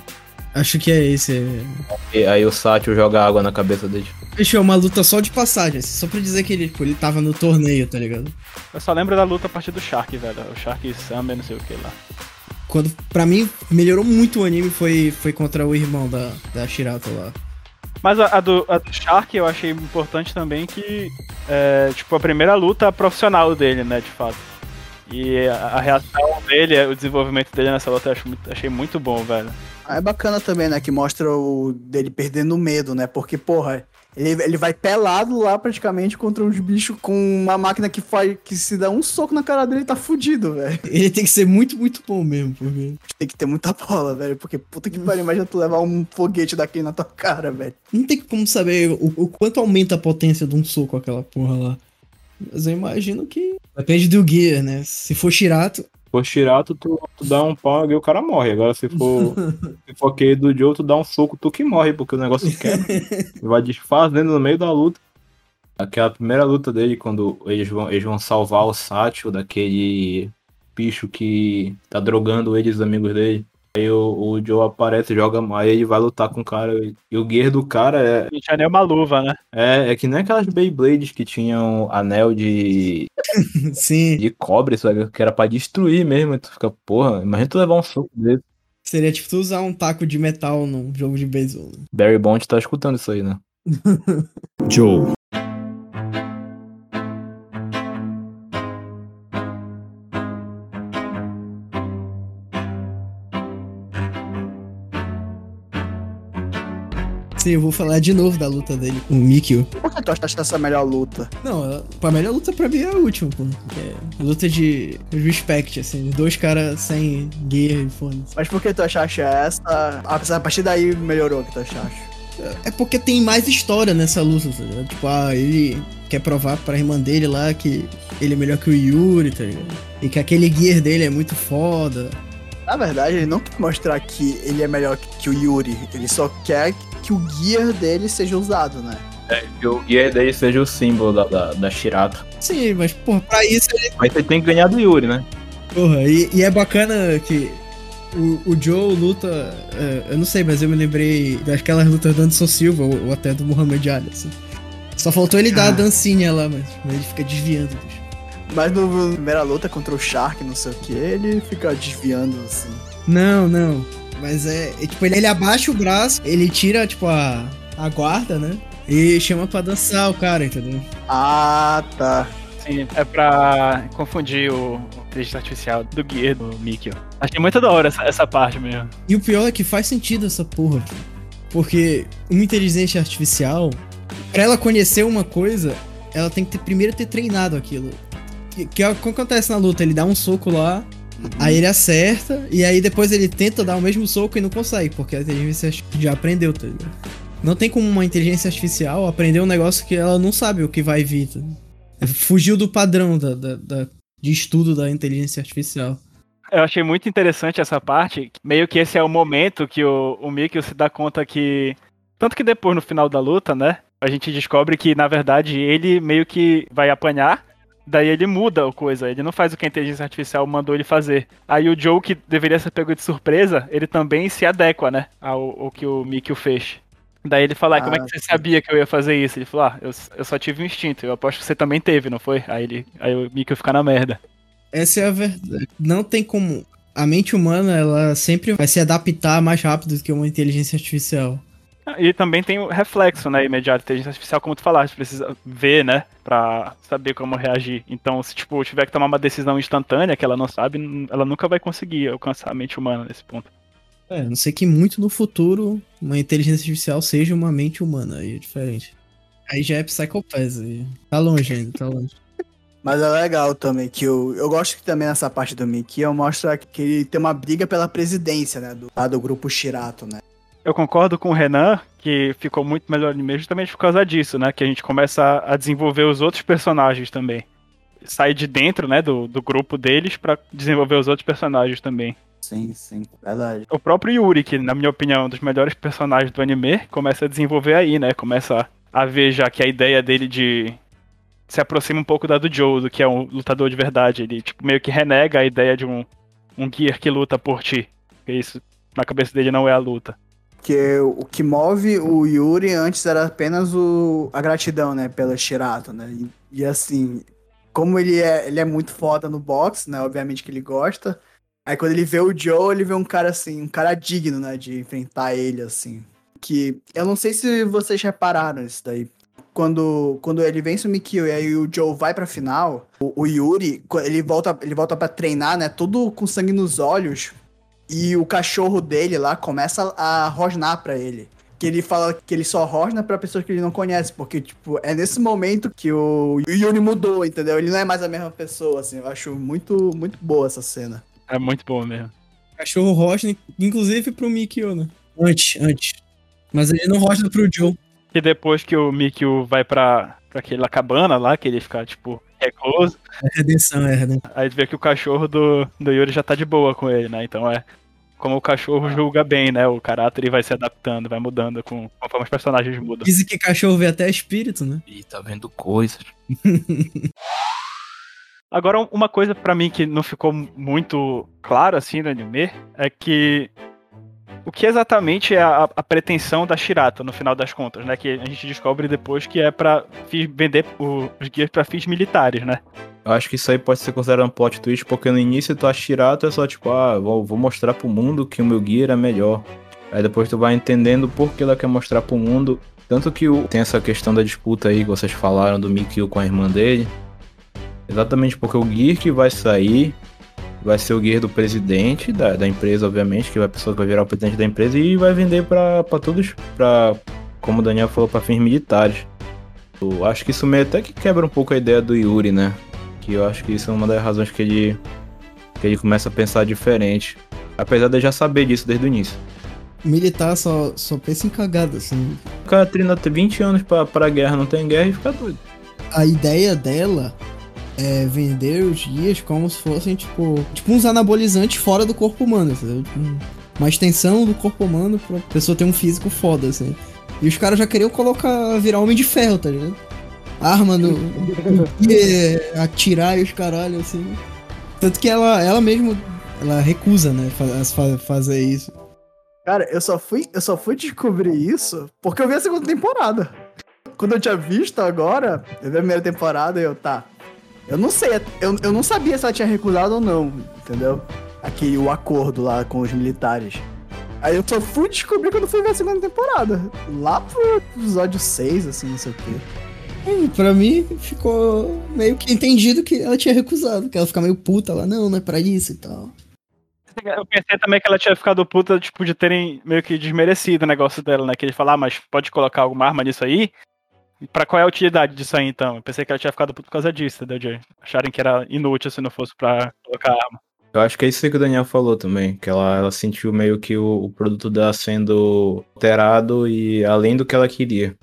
C: Acho que é esse.
A: E aí o Satio joga água na cabeça dele.
C: Fechou uma luta só de passagem, assim, só pra dizer que ele, tipo, ele tava no torneio, tá ligado?
B: Eu só lembro da luta a partir do Shark, velho. O Shark Samba, não sei o que lá.
C: Quando, pra mim, melhorou muito o anime foi, foi contra o irmão da, da Shirato lá.
B: Mas a, a do, a do Shark eu achei importante também que, é, tipo, a primeira luta profissional dele, né, de fato. E a, a reação dele, o desenvolvimento dele nessa luta eu acho muito- achei muito bom, velho.
D: Ah, É bacana também, né? Que mostra o dele perdendo o medo, né? Porque, porra, ele, ele vai pelado lá praticamente contra uns bichos com uma máquina que faz. que se dá um soco na cara dele, tá fudido, velho.
C: Ele tem que ser muito, muito bom mesmo, porque...
D: Tem que ter muita bola, velho. Porque puta que pariu, imagina tu levar um foguete daqui na tua cara, velho.
C: Não tem como saber o, o quanto aumenta a potência de um soco aquela porra lá. Mas eu imagino que... Depende do gear, né? Se for Shirato...
A: Se for Shirato, tu, tu dá um pau e o cara morre. Agora se for, [LAUGHS] se for aquele do Joe, tu dá um soco, tu que morre, porque o negócio quebra. [LAUGHS] Vai desfazendo no meio da luta. Aquela primeira luta dele, quando eles vão, eles vão salvar o Satchel daquele bicho que tá drogando eles, os amigos dele. Aí o, o Joe aparece, joga mais, ele vai lutar com o cara. E o gear do cara é,
B: Não tinha nem uma luva, né?
A: é, é que nem aquelas Beyblades que tinham anel de, [LAUGHS]
C: Sim,
A: de cobre, sabe? Que era pra destruir mesmo. E tu fica, porra, imagina tu levar um soco dele.
C: seria tipo tu usar um taco de metal num jogo de beisebol.
A: Barry Bond tá escutando isso aí, né? [LAUGHS]
F: Joe.
C: Sim, eu vou falar de novo da luta dele com o Mikio.
D: Por que tu acha essa a melhor luta?
C: Não, a- melhor luta pra mim é a última, pô. É luta de respect, assim, dois caras sem gear e foda-se.
D: Mas por que tu achaste essa? A a partir daí melhorou o que tu achaste?
C: É porque tem mais história nessa luta, tá ligado? Tipo, ah, ele quer provar pra irmã dele lá que ele é melhor que o Yuri, tá ligado? E que aquele gear dele é muito foda.
D: Na verdade, ele não quer mostrar que ele é melhor que o Yuri. Ele só quer que o gear dele seja usado, né?
A: Que o gear dele seja o símbolo da, da, da Shirato.
C: Sim, mas, porra, pra isso ele.
A: Mas você tem que ganhar do Yuri, né?
C: Porra, e, e é bacana que o, o Joe luta. é, eu não sei, mas eu me lembrei daquelas lutas do Anderson Silva ou, ou até do Muhammad Ali, assim. Só faltou ele dar a
D: Ah.
C: dancinha lá, mas, mas ele fica desviando, bicho.
D: Mas no na primeira luta contra o Shark, não sei o que, ele fica desviando assim.
C: Não, não. Mas é, é, tipo, ele, ele abaixa o braço, ele tira, tipo, a, a guarda, né? E chama pra dançar o cara, entendeu?
D: Ah, tá.
B: Sim, é pra confundir o inteligência artificial do Gear do Mikio. Achei muito da hora essa, essa parte mesmo.
C: E o pior é que faz sentido essa porra. Porque uma inteligência artificial, pra ela conhecer uma coisa, ela tem que ter, primeiro ter treinado aquilo. Que, que é o que acontece na luta, ele dá um soco lá, aí ele acerta, e aí depois ele tenta dar o mesmo soco e não consegue, porque a inteligência artificial já aprendeu, tá ligado? Não tem como uma inteligência artificial aprender um negócio que ela não sabe o que vai vir. tá? Fugiu do padrão da, da- da- de estudo da inteligência artificial.
B: Eu achei muito interessante essa parte. Meio que esse é o momento que o, o Mikio se dá conta que. Tanto que depois, no final da luta, né? A gente descobre que, na verdade, ele meio que vai apanhar. Daí ele muda a coisa. Ele não faz o que a inteligência artificial mandou ele fazer. Aí o Joe, que deveria ser pego de surpresa, ele também se adequa, né? Ao, ao que o Mikio fez. Daí ele fala, "Ah, como é
D: Ah,
B: que você sabia que eu ia fazer isso? Ele falou, ah, eu, eu só tive um instinto. Eu aposto que você também teve, não foi? Aí, ele, aí o Mikio fica na merda.
C: Essa é a verdade. Não tem como. A mente humana, ela sempre vai se adaptar mais rápido do que uma inteligência artificial.
B: E também tem o reflexo, né, imediato. Inteligência artificial, como tu falaste, precisa ver, né, pra saber como reagir. Então, se, tipo, tiver que tomar uma decisão instantânea que ela não sabe, ela nunca vai conseguir alcançar a mente humana nesse ponto.
C: É, a não sei que muito no futuro uma inteligência artificial seja uma mente humana, aí é diferente. Aí já é psicopés, aí. Tá longe ainda, tá longe. [LAUGHS]
D: Mas é legal também que eu, eu gosto que também nessa parte do Mikio mostra que ele tem uma briga pela presidência, né? Do, lá do grupo Shirato, né?
B: Eu concordo com o Renan, que ficou muito melhor anime justamente por causa disso, né, que a gente começa a desenvolver os outros personagens também. Sai de dentro, né, do, do grupo deles pra desenvolver os outros personagens também.
D: Sim, sim, verdade.
B: O próprio Yuri, que na minha opinião é um dos melhores personagens do anime, começa a desenvolver aí, né? Começa a ver já que a ideia dele de se aproxima um pouco da do Joe, do que é um lutador de verdade. Ele tipo meio que renega a ideia de um um gear que luta por ti. Porque isso na cabeça dele não é a luta.
D: Porque o que move o Yuri antes era apenas o, a gratidão, né? Pela Shirato, né? E, e assim, como ele é, ele é muito foda no boxe, né? Obviamente que ele gosta. Aí quando ele vê o Joe, ele vê um cara assim, um cara digno, né? De enfrentar ele, assim. Que eu não sei se vocês repararam isso daí. Quando, quando ele vence o Mikio e aí o Joe vai pra final, o, o Yuri, ele volta, ele volta para treinar, né? Todo com sangue nos olhos. E o cachorro dele lá começa a rosnar pra ele. Que ele fala que ele só rosna pra pessoas que ele não conhece. Porque, tipo, é nesse momento que o Yuri mudou, entendeu? Ele não é mais a mesma pessoa, assim. Eu acho muito, muito boa essa cena.
B: É muito bom mesmo.
C: Cachorro rosna, inclusive pro Mikio, né? Antes, antes. Mas ele não rosna pro Joe.
B: E depois que o Mikio vai pra, pra aquela cabana lá, que ele fica, tipo, recluso,
C: É redenção, é redenção.
B: aí tu vê que o cachorro do, do Yuri já tá de boa com ele, né? Então é como o cachorro julga bem, né? O caráter ele vai se adaptando, vai mudando com, conforme os personagens mudam.
C: Dizem que cachorro vê até espírito, né?
A: Ih, tá vendo coisas. [LAUGHS]
B: Agora, uma coisa pra mim que não ficou muito claro assim no anime é que o que exatamente é a, a pretensão da Shirata no final das contas, né? Que a gente descobre depois que é fi- vender o- os guias pra fins militares, né?
A: Eu acho que isso aí pode ser considerado um plot twist, porque no início tu acha Shirato é só tipo, ah, vou, vou mostrar pro mundo que o meu gear é melhor. Aí depois tu vai entendendo por que ela quer mostrar pro mundo. Tanto que o, tem essa questão da disputa aí que vocês falaram do Mikio com a irmã dele. Exatamente porque o gear que vai sair vai ser o gear do presidente da, da empresa, obviamente, que vai a pessoa que vai virar o presidente da empresa e vai vender pra, pra todos, pra, como o Daniel falou, pra fins militares. Eu acho que isso meio até que quebra um pouco a ideia do Yuri, né? Que eu acho que isso é uma das razões que ele, que ele começa a pensar diferente. Apesar de eu já saber disso desde o início.
C: Militar só, só pensa em cagada, assim.
A: O cara treina até 20 anos pra, pra guerra, não tem guerra e fica doido.
C: A ideia dela é vender os guias como se fossem, tipo, tipo uns anabolizantes fora do corpo humano, uma extensão do corpo humano pra pessoa ter um físico foda, assim. E os caras já queriam colocar, virar homem de ferro, tá ligado? Arma no. atirar e os caralho, assim. Tanto que ela, ela mesmo, ela recusa, né, fa- fa- fazer isso.
D: Cara, eu só fui, eu só fui descobrir isso porque eu vi a segunda temporada. Quando eu tinha visto agora, eu vi a primeira temporada e eu, tá. Eu não sei, eu, eu não sabia se ela tinha recusado ou não, entendeu? Aqui, o acordo lá com os militares. Aí eu só fui descobrir quando fui ver a segunda temporada. Lá pro episódio 6, assim, não sei o quê.
C: Hum, Pra mim, ficou meio que entendido que ela tinha recusado, que ela fica meio puta lá, não, não é pra isso e tal.
B: Eu pensei também que ela tinha ficado puta, tipo, de terem meio que desmerecido o negócio dela, né? Que ele falou, ah, mas pode colocar alguma arma nisso aí? E Pra qual é a utilidade disso aí, então? Eu pensei que ela tinha ficado puta por causa disso, entendeu? De acharem que era inútil se não fosse pra colocar arma.
A: Eu acho que é isso aí que o Daniel falou também, que ela, ela sentiu meio que o, o produto dela sendo alterado e além do que ela queria.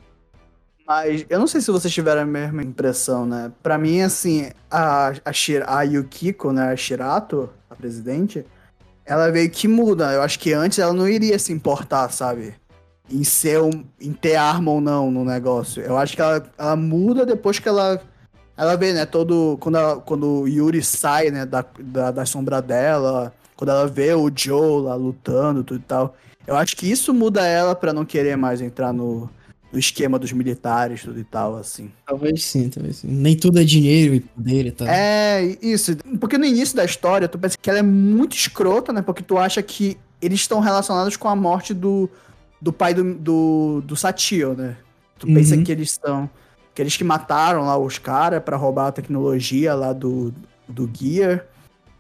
D: Mas eu não sei se vocês tiveram a mesma impressão, né? Pra mim, assim, a, a, Shir- a Yukiko, né? A Shirato, a presidente, ela veio que muda. Eu acho que antes ela não iria se importar, sabe? Em ser um, em ter arma ou não no negócio. Eu acho que ela, ela muda depois que ela. Ela vê, né? Todo. Quando, ela- quando o Yuri sai, né? Da, da, da sombra dela. Quando ela vê o Joe lá lutando, tudo e tal. Eu acho que isso muda ela pra não querer mais entrar no, no esquema dos militares, tudo e tal, assim.
C: Talvez sim, talvez sim. Nem tudo é dinheiro e poder e tal.
D: É, isso. Porque no início da história, tu pensa que ela é muito escrota, né? Porque tu acha que eles estão relacionados com a morte do, do pai do, do, do Satio, né? Tu pensa
C: Uhum.
D: que eles são. Que eles que mataram lá os caras pra roubar a tecnologia lá do, do Gear.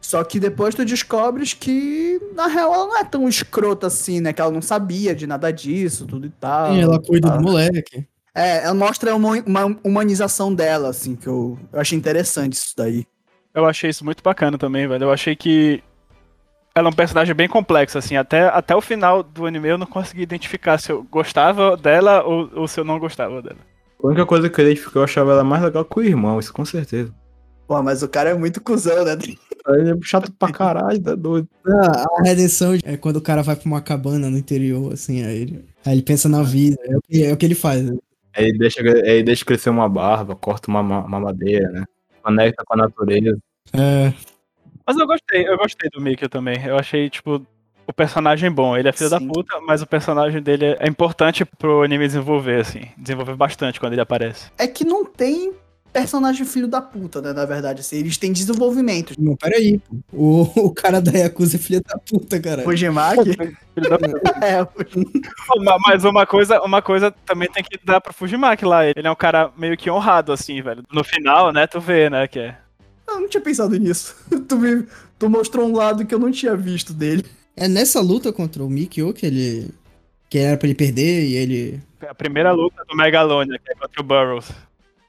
D: Só que depois tu descobres que, na real, ela não é tão escrota assim, né? Que ela não sabia de nada disso, tudo e tal.
C: Sim, ela cuida
D: tá.
C: do moleque.
D: É, ela mostra uma, uma humanização dela, assim, que eu, eu achei interessante isso daí.
B: Eu achei isso muito bacana também, velho. Eu achei que ela é um personagem bem complexo, assim. Até, até o final do anime eu não consegui identificar se eu gostava dela ou, ou se eu não gostava dela.
A: A única coisa que eu identifiquei, eu achava ela mais legal que o irmão, isso com certeza.
D: Pô, mas o cara é muito cuzão, né?
A: Ele é chato pra caralho, tá doido.
C: Ah, a redenção é quando o cara vai pra uma cabana no interior, assim, aí ele, aí ele pensa na vida, é o que, é o que ele faz. né?
A: Aí deixa, aí deixa crescer uma barba, corta uma, ma- uma madeira, né? Conecta com a natureza.
C: É,
B: Mas eu gostei, eu gostei do Mikio também. Eu achei, tipo, o personagem bom. Ele é filho da
D: Sim.
B: puta, mas o personagem dele é importante pro anime desenvolver, assim. Desenvolver bastante quando ele aparece.
D: É que não tem personagem filho da puta, né? Na verdade, assim, eles têm desenvolvimento.
C: não, peraí. O, o cara da Yakuza é filho da puta, cara.
D: Fujimaki? [LAUGHS]
B: Filho da puta.
D: é,
B: Ma- Mas uma coisa, uma coisa também tem que dar pro Fujimaki lá. Ele é um cara meio que honrado, assim, velho. No final, né, tu vê, né, que é.
D: Eu não tinha pensado nisso. [LAUGHS] tu, me, tu mostrou um lado que eu não tinha visto dele.
C: É nessa luta contra o Mikio que ele. que era pra ele perder e ele.
B: A primeira luta do Megalonia, que é contra o Burroughs.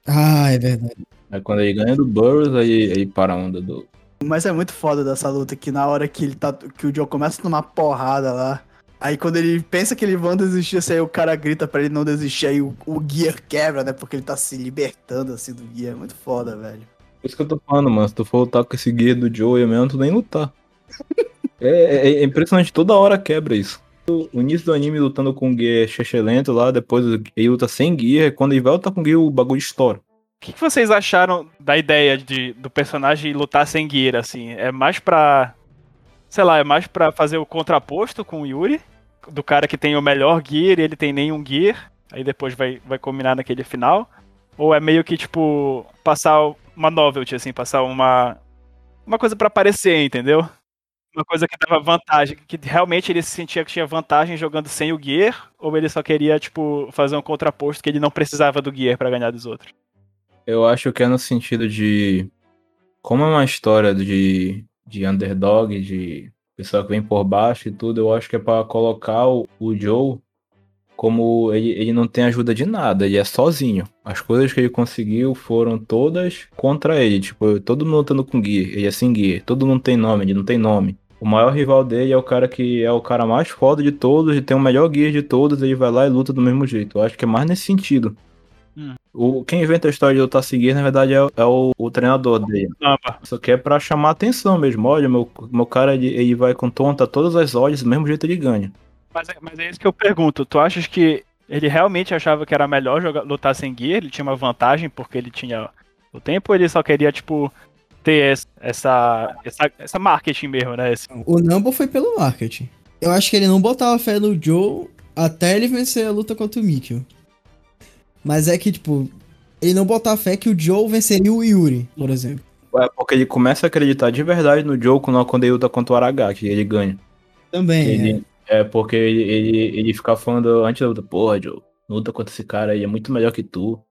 C: Ah, é verdade.
A: Aí quando ele ganha do Burroughs, aí, aí para a onda do.
D: Mas é muito foda dessa luta que na hora que ele tá. que o Joe começa a tomar porrada lá. Aí quando ele pensa que ele vai desistir, assim, aí o cara grita pra ele não desistir, aí o, o Gear quebra, né? Porque ele tá se libertando assim do Gear. É muito foda, velho.
A: Isso que eu tô falando, mano. Se tu for lutar com esse guia do Joey mesmo, tu nem lutar. [LAUGHS] É, é- é impressionante, toda hora quebra isso. O início do anime lutando com o guia lento lá, depois ele luta sem guia, quando ele vai lutar com o guia, o bagulho estoura.
B: O que, que vocês acharam da ideia de, do personagem lutar sem gear, assim? É mais pra. Sei lá, é mais pra fazer o contraposto com o Yuri? Do cara que tem o melhor gear e ele tem nenhum gear, aí depois vai, vai combinar naquele final? Ou é meio que, tipo, passar uma novelty, assim, passar uma. Uma coisa pra aparecer, entendeu? Uma coisa que dava vantagem, que realmente ele se sentia que tinha vantagem jogando sem o gear, ou ele só queria, tipo, fazer um contraposto que ele não precisava do gear pra ganhar dos outros?
A: Eu acho que é no sentido de. Como é uma história de, de underdog, de pessoa que vem por baixo e tudo, eu acho que é pra colocar o, o Joe como ele, ele não tem ajuda de nada, ele é sozinho. As coisas que ele conseguiu foram todas contra ele. Tipo, todo mundo lutando com guia, ele é sem guia. Todo mundo tem nome, ele não tem nome. O maior rival dele é o cara que é o cara mais foda de todos e tem o melhor guia de todos, ele vai lá e luta do mesmo jeito. Eu acho que é mais nesse sentido.
B: Hum.
A: O, quem inventa a história de lutar seguir, na verdade, é, o- é o, o treinador dele.
B: Namba.
A: Só que é pra chamar atenção mesmo. Olha, meu, meu cara, ele, ele vai com tonta todas as olhos, do mesmo jeito ele ganha.
B: Mas, é- mas é isso que eu pergunto. Tu achas que ele realmente achava que era melhor jogar, lutar sem guia? Ele tinha uma vantagem porque ele tinha o tempo ou ele só queria, tipo, ter es- essa, essa, essa marketing mesmo, né? Esse-
C: O Numble foi pelo marketing. Eu acho que ele não botava fé no Joe até ele vencer a luta contra o Mikio. Mas é que, tipo, ele não botava fé que o Joe venceria o Yuri, por exemplo.
A: É porque ele começa a acreditar de verdade no Joe quando, quando ele luta contra o Aragaki, ele ganha.
C: Também.
A: Ele, é porque ele, ele, ele fica falando antes da luta, porra, Joe, luta contra esse cara aí, é muito melhor que tu.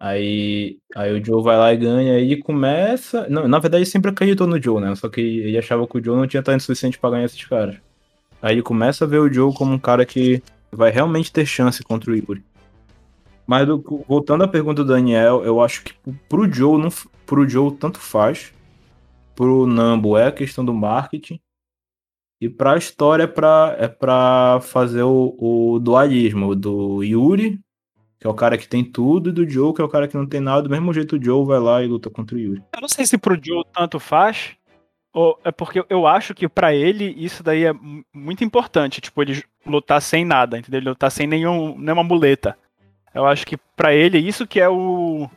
A: Aí, aí o Joe vai lá e ganha e começa. Não, na verdade, ele sempre acreditou no Joe, né? Só que ele achava que o Joe não tinha talento suficiente pra ganhar esses caras. Aí ele começa a ver o Joe como um cara que vai realmente ter chance contra o Yuri. Mas do- voltando à pergunta do Daniel, eu acho que pro Joe, não, pro Joe tanto faz. Pro Nambo é a questão do marketing. E pra história é pra, é pra fazer o, o dualismo do Yuri, que é o cara que tem tudo, e do Joe, que é o cara que não tem nada. Do mesmo jeito o Joe vai lá e luta contra o Yuri.
B: Eu não sei se pro Joe tanto faz, ou é porque eu acho que pra ele isso daí é mu- muito importante, tipo, ele lutar sem nada, entendeu? Ele lutar sem nenhum, nenhuma muleta. Eu acho que pra ele isso que é o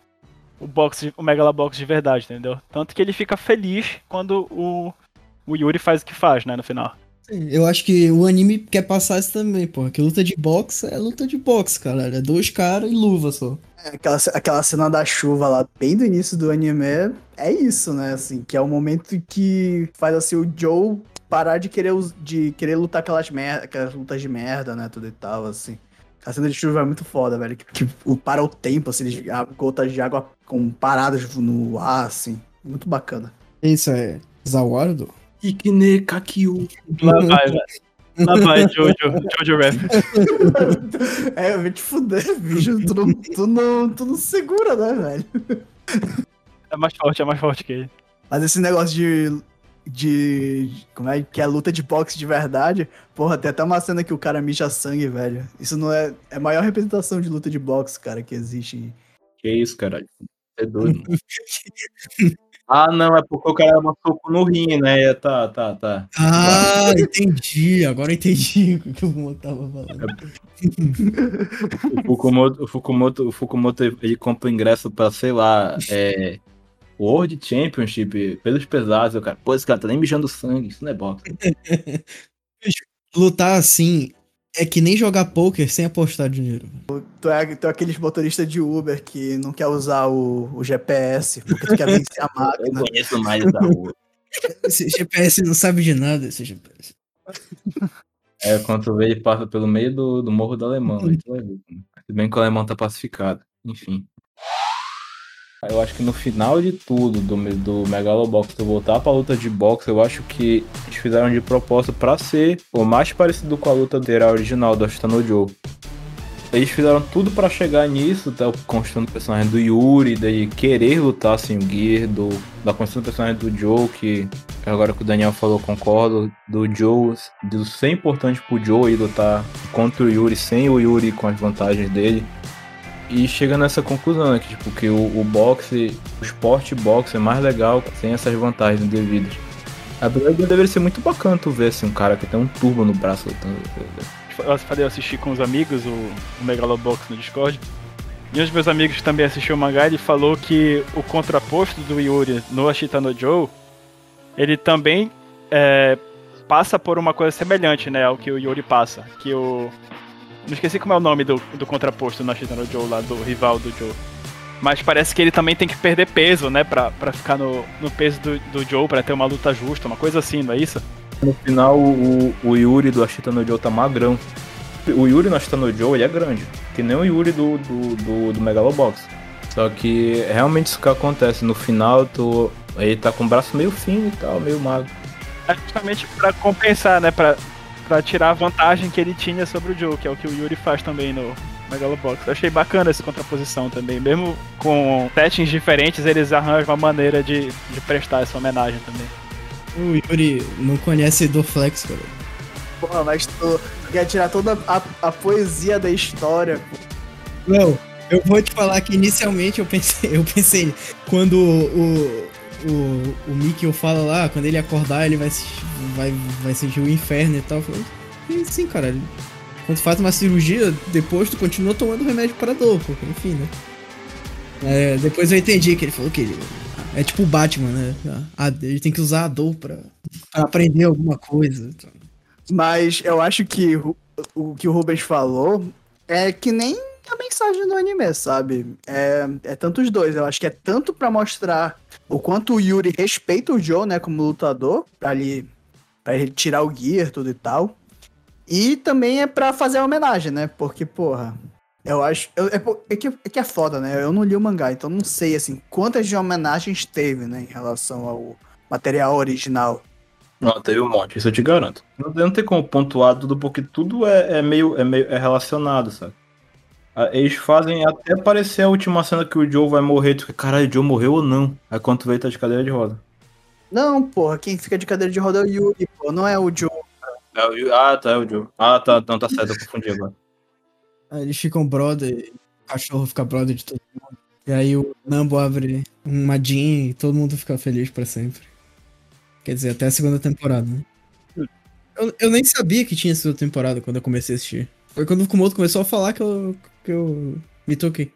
B: o box, o Megalobox de verdade, entendeu? Tanto que ele fica feliz quando o o Yuri faz o que faz, né, no final.
C: Eu acho que o anime quer passar isso também, porra. Que luta de boxe é luta de boxe, caralho. É dois caras e luva só.
D: Aquela, aquela cena da chuva lá, bem do início do anime, é isso, né? Assim, que é o momento que faz assim o Joe parar de querer, de querer lutar aquelas, merda, aquelas lutas de merda, né? Tudo e tal, assim. A cena de chuva é muito foda, velho. Que, que o- para o tempo, assim, a- gotas de água com paradas no ar, assim. Muito bacana.
C: Isso é Zawardo?
A: Ikine Kakyu.
B: Lá vai, velho. Lá vai, Jojo, Jojo Rap. [LAUGHS]
D: é, eu vou te fuder, bicho. Tu não, tu, não, tu não segura, né, velho?
B: É mais forte, é mais forte que ele.
D: Mas esse negócio de. De. Como é que é luta de boxe de verdade? Porra, tem até uma cena que o cara mija sangue, velho. Isso não é. É a maior representação de luta de boxe, cara, que existe.
A: Que isso, caralho. É doido. [LAUGHS] ah, não, é porque o cara soco no rim, né? Tá, tá, tá.
C: Ah, entendi. Agora entendi [LAUGHS] o que o Momo tava falando.
A: O Fukumoto, o Fukumoto, o Fukumoto ele compra ingresso pra, sei lá, é, World Championship, pesos pesados. O cara, pô, esse cara tá nem mijando sangue, isso não é boxe. [LAUGHS]
C: Lutar assim é que nem jogar poker sem apostar dinheiro.
D: Tu é, tu é aqueles motoristas de Uber que não quer usar o, o GPS, porque tu quer vencer a
A: Eu
D: máquina.
A: conheço mais essa rua.
C: Esse GPS não sabe de nada, esse GPS.
A: É, quando tu vê, ele passa pelo meio do, do Morro do Alemão. Ver. Se bem que o Alemão tá pacificado. Enfim. Eu acho que no final de tudo, do, do Megalobox, tu voltar pra luta de boxe, eu acho que eles fizeram de propósito pra ser o mais parecido com a luta dele original do Ashitano Joe. Eles fizeram tudo pra chegar nisso, tá construindo o personagem do Yuri, daí querer lutar sem o Gear, do, da construção do personagem do Joe, que agora que o Daniel falou, concordo, do Joe, de ser importante pro Joe ir lutar contra o Yuri, sem o Yuri com as vantagens dele. E chega nessa conclusão, né, que, tipo, que o, o boxe, o esporte boxe é mais legal sem essas vantagens devidas. Apesar de deveria ser muito bacana tu ver assim, um cara que tem um turbo no braço lutando.
B: Eu falei, eu assisti com os amigos o, o Megalobox no Discord. E um dos meus amigos também assistiu o mangá, ele falou que o contraposto do Yuri no Ashita no Joe, ele também é, passa por uma coisa semelhante, né, ao que o Yuri passa. Que o... Não esqueci como é o nome do, do contraposto no Ashita no Joe, lá, do rival do Joe. Mas parece que ele também tem que perder peso, né, pra, pra ficar no, no peso do, do Joe, pra ter uma luta justa, uma coisa assim, não é isso?
A: No final, o, o Yuri do Ashita no Joe tá magrão. O Yuri no Ashita no Joe, ele é grande. Que nem o Yuri do, do, do, do Megalobox. Só que realmente isso que acontece. No final, tu, ele tá com o braço meio fino e tal, meio magro.
B: É justamente pra compensar, né? Pra, pra tirar a vantagem que ele tinha sobre o Joe, que é o que o Yuri faz também no Megalobox. Eu achei bacana essa contraposição também. Mesmo com settings diferentes, eles arranjam uma maneira de, de prestar essa homenagem também.
C: O Yuri não conhece Dorflex, cara.
D: Porra, mas tu, tu quer tirar toda a, a poesia da história. pô.
C: Não, eu vou te falar que inicialmente eu pensei, [LAUGHS] eu pensei quando o, o, o Mikkel fala lá, quando ele acordar, ele vai, se- vai, vai sentir o inferno e tal. Falei, "Sim, cara. Quando tu faz uma cirurgia, depois tu continua tomando remédio para dor, porque enfim, né? É, depois eu entendi que ele falou que ele, é tipo o Batman, né? A- ele tem que usar a dor pra, pra aprender alguma coisa.
D: Mas eu acho que o, o que o Rubens falou é que nem a mensagem do anime, sabe? É, é tanto os dois. Eu acho que é tanto pra mostrar o quanto o Yuri respeita o Joe, né, como lutador, pra ele, pra ele tirar o gear, tudo e tal. E também é pra fazer a homenagem, né? Porque, porra, Eu acho. eu- é, é que, é que é foda, né? Eu não li o mangá, então não sei, assim, quantas de homenagens teve, né, em relação ao material original.
A: Não, teve um monte, isso eu te garanto. Não, não tem como pontuar tudo, porque tudo é, é meio, é meio é relacionado, sabe? Eles fazem até parecer a última cena que o Joe vai morrer. Tu fica, caralho, o Joe morreu ou não? Aí quando tu vê, tá de cadeira de roda.
D: Não, porra, quem fica de cadeira de roda é o Yuri, pô, não é o Joe.
A: É o- Ah, tá, é o Joe. Ah, tá, não, tá certo, eu confundi agora.
C: Aí eles ficam brother, o cachorro fica brother de todo mundo. E aí o Nambo abre uma Jean e todo mundo fica feliz pra sempre. Quer dizer, até a segunda temporada, né? Eu, eu nem sabia que tinha segunda temporada quando eu comecei a assistir. Foi quando o Kumoto começou a falar que eu, que eu me toquei.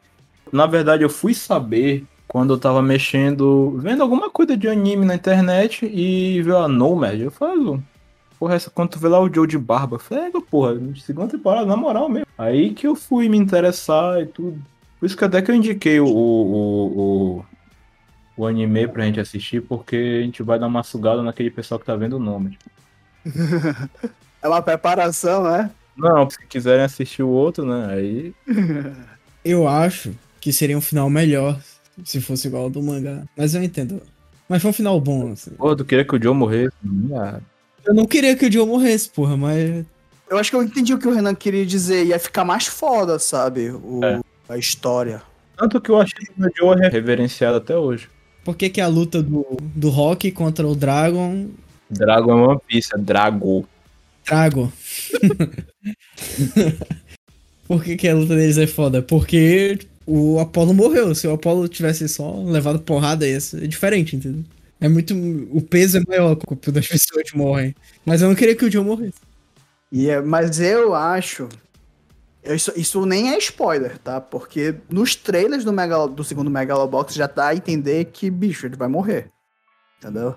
A: Na verdade, eu fui saber quando eu tava mexendo, vendo alguma coisa de anime na internet e viu a Nomad. Eu falei, "Lu, porra, essa, quando tu vê lá o Joe de barba, eu falei, "É, porra, segunda temporada, na moral mesmo. Aí que eu fui me interessar e tudo. Por isso que até que eu indiquei o, o, o, o anime pra gente assistir, porque a gente vai dar uma sugada naquele pessoal que tá vendo o Nomad. [LAUGHS]
D: É uma preparação, né?
A: Não, se quiserem assistir o outro, né? Aí. [LAUGHS]
C: Eu acho que seria um final melhor se fosse igual ao do mangá. Mas eu entendo. Mas foi um final bom, assim.
A: Porra, tu queria que o Joe morresse? Ah,
C: Eu não queria que o Joe morresse, porra, mas.
D: Eu acho que eu entendi o que o Renan queria dizer. Ia ficar mais foda, sabe? O,
A: É.
D: A história.
A: Tanto que eu achei que o Joe é reverenciado até hoje.
C: Por que, que a luta do, do Rock contra o Dragon.
A: Dragon é One Piece, é Drago.
C: Drago. [LAUGHS] Por que, que a luta deles é foda? Porque o Apollo morreu. Se o Apollo tivesse só levado porrada, ser diferente, entendeu? É muito. O peso é maior quando as pessoas morrem. Mas eu não queria que o Joe morresse.
D: E é- mas eu acho. Isso, isso nem é spoiler, tá? Porque nos trailers do, Megalo, do segundo Megalobox já dá a entender que, bicho, ele vai morrer. Entendeu?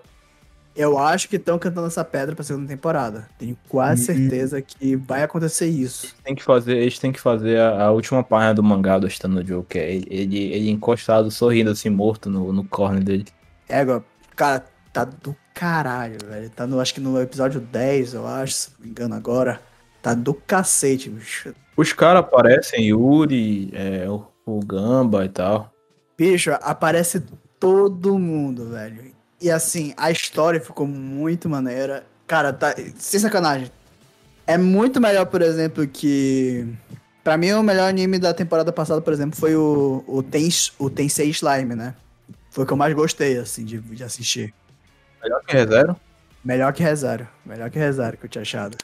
D: Eu acho que estão cantando essa pedra pra segunda temporada. Tenho quase
C: Uhum.
D: certeza que vai acontecer isso.
A: Tem que fazer, eles têm que fazer a, a última página do mangá do Stano Joe, que é ele, ele, ele encostado, sorrindo assim, morto no, no corner dele.
D: Égua, cara, tá do caralho, velho. Tá no, acho que no episódio 10, eu acho, se não me engano agora. Tá do cacete, bicho.
A: Os caras aparecem, Yuri, é, o, o Gamba e tal.
D: Bicho, aparece todo mundo, velho. E assim, a história ficou muito maneira. Cara, tá. Sem sacanagem. É muito melhor, por exemplo, que. Pra mim, o melhor anime da temporada passada, por exemplo, foi o, o, Tens, o Tensei Slime, né? Foi o que eu mais gostei, assim, de, de assistir.
A: Melhor que ReZero.
D: Melhor que Rezário. Melhor que Rezário que eu tinha achado.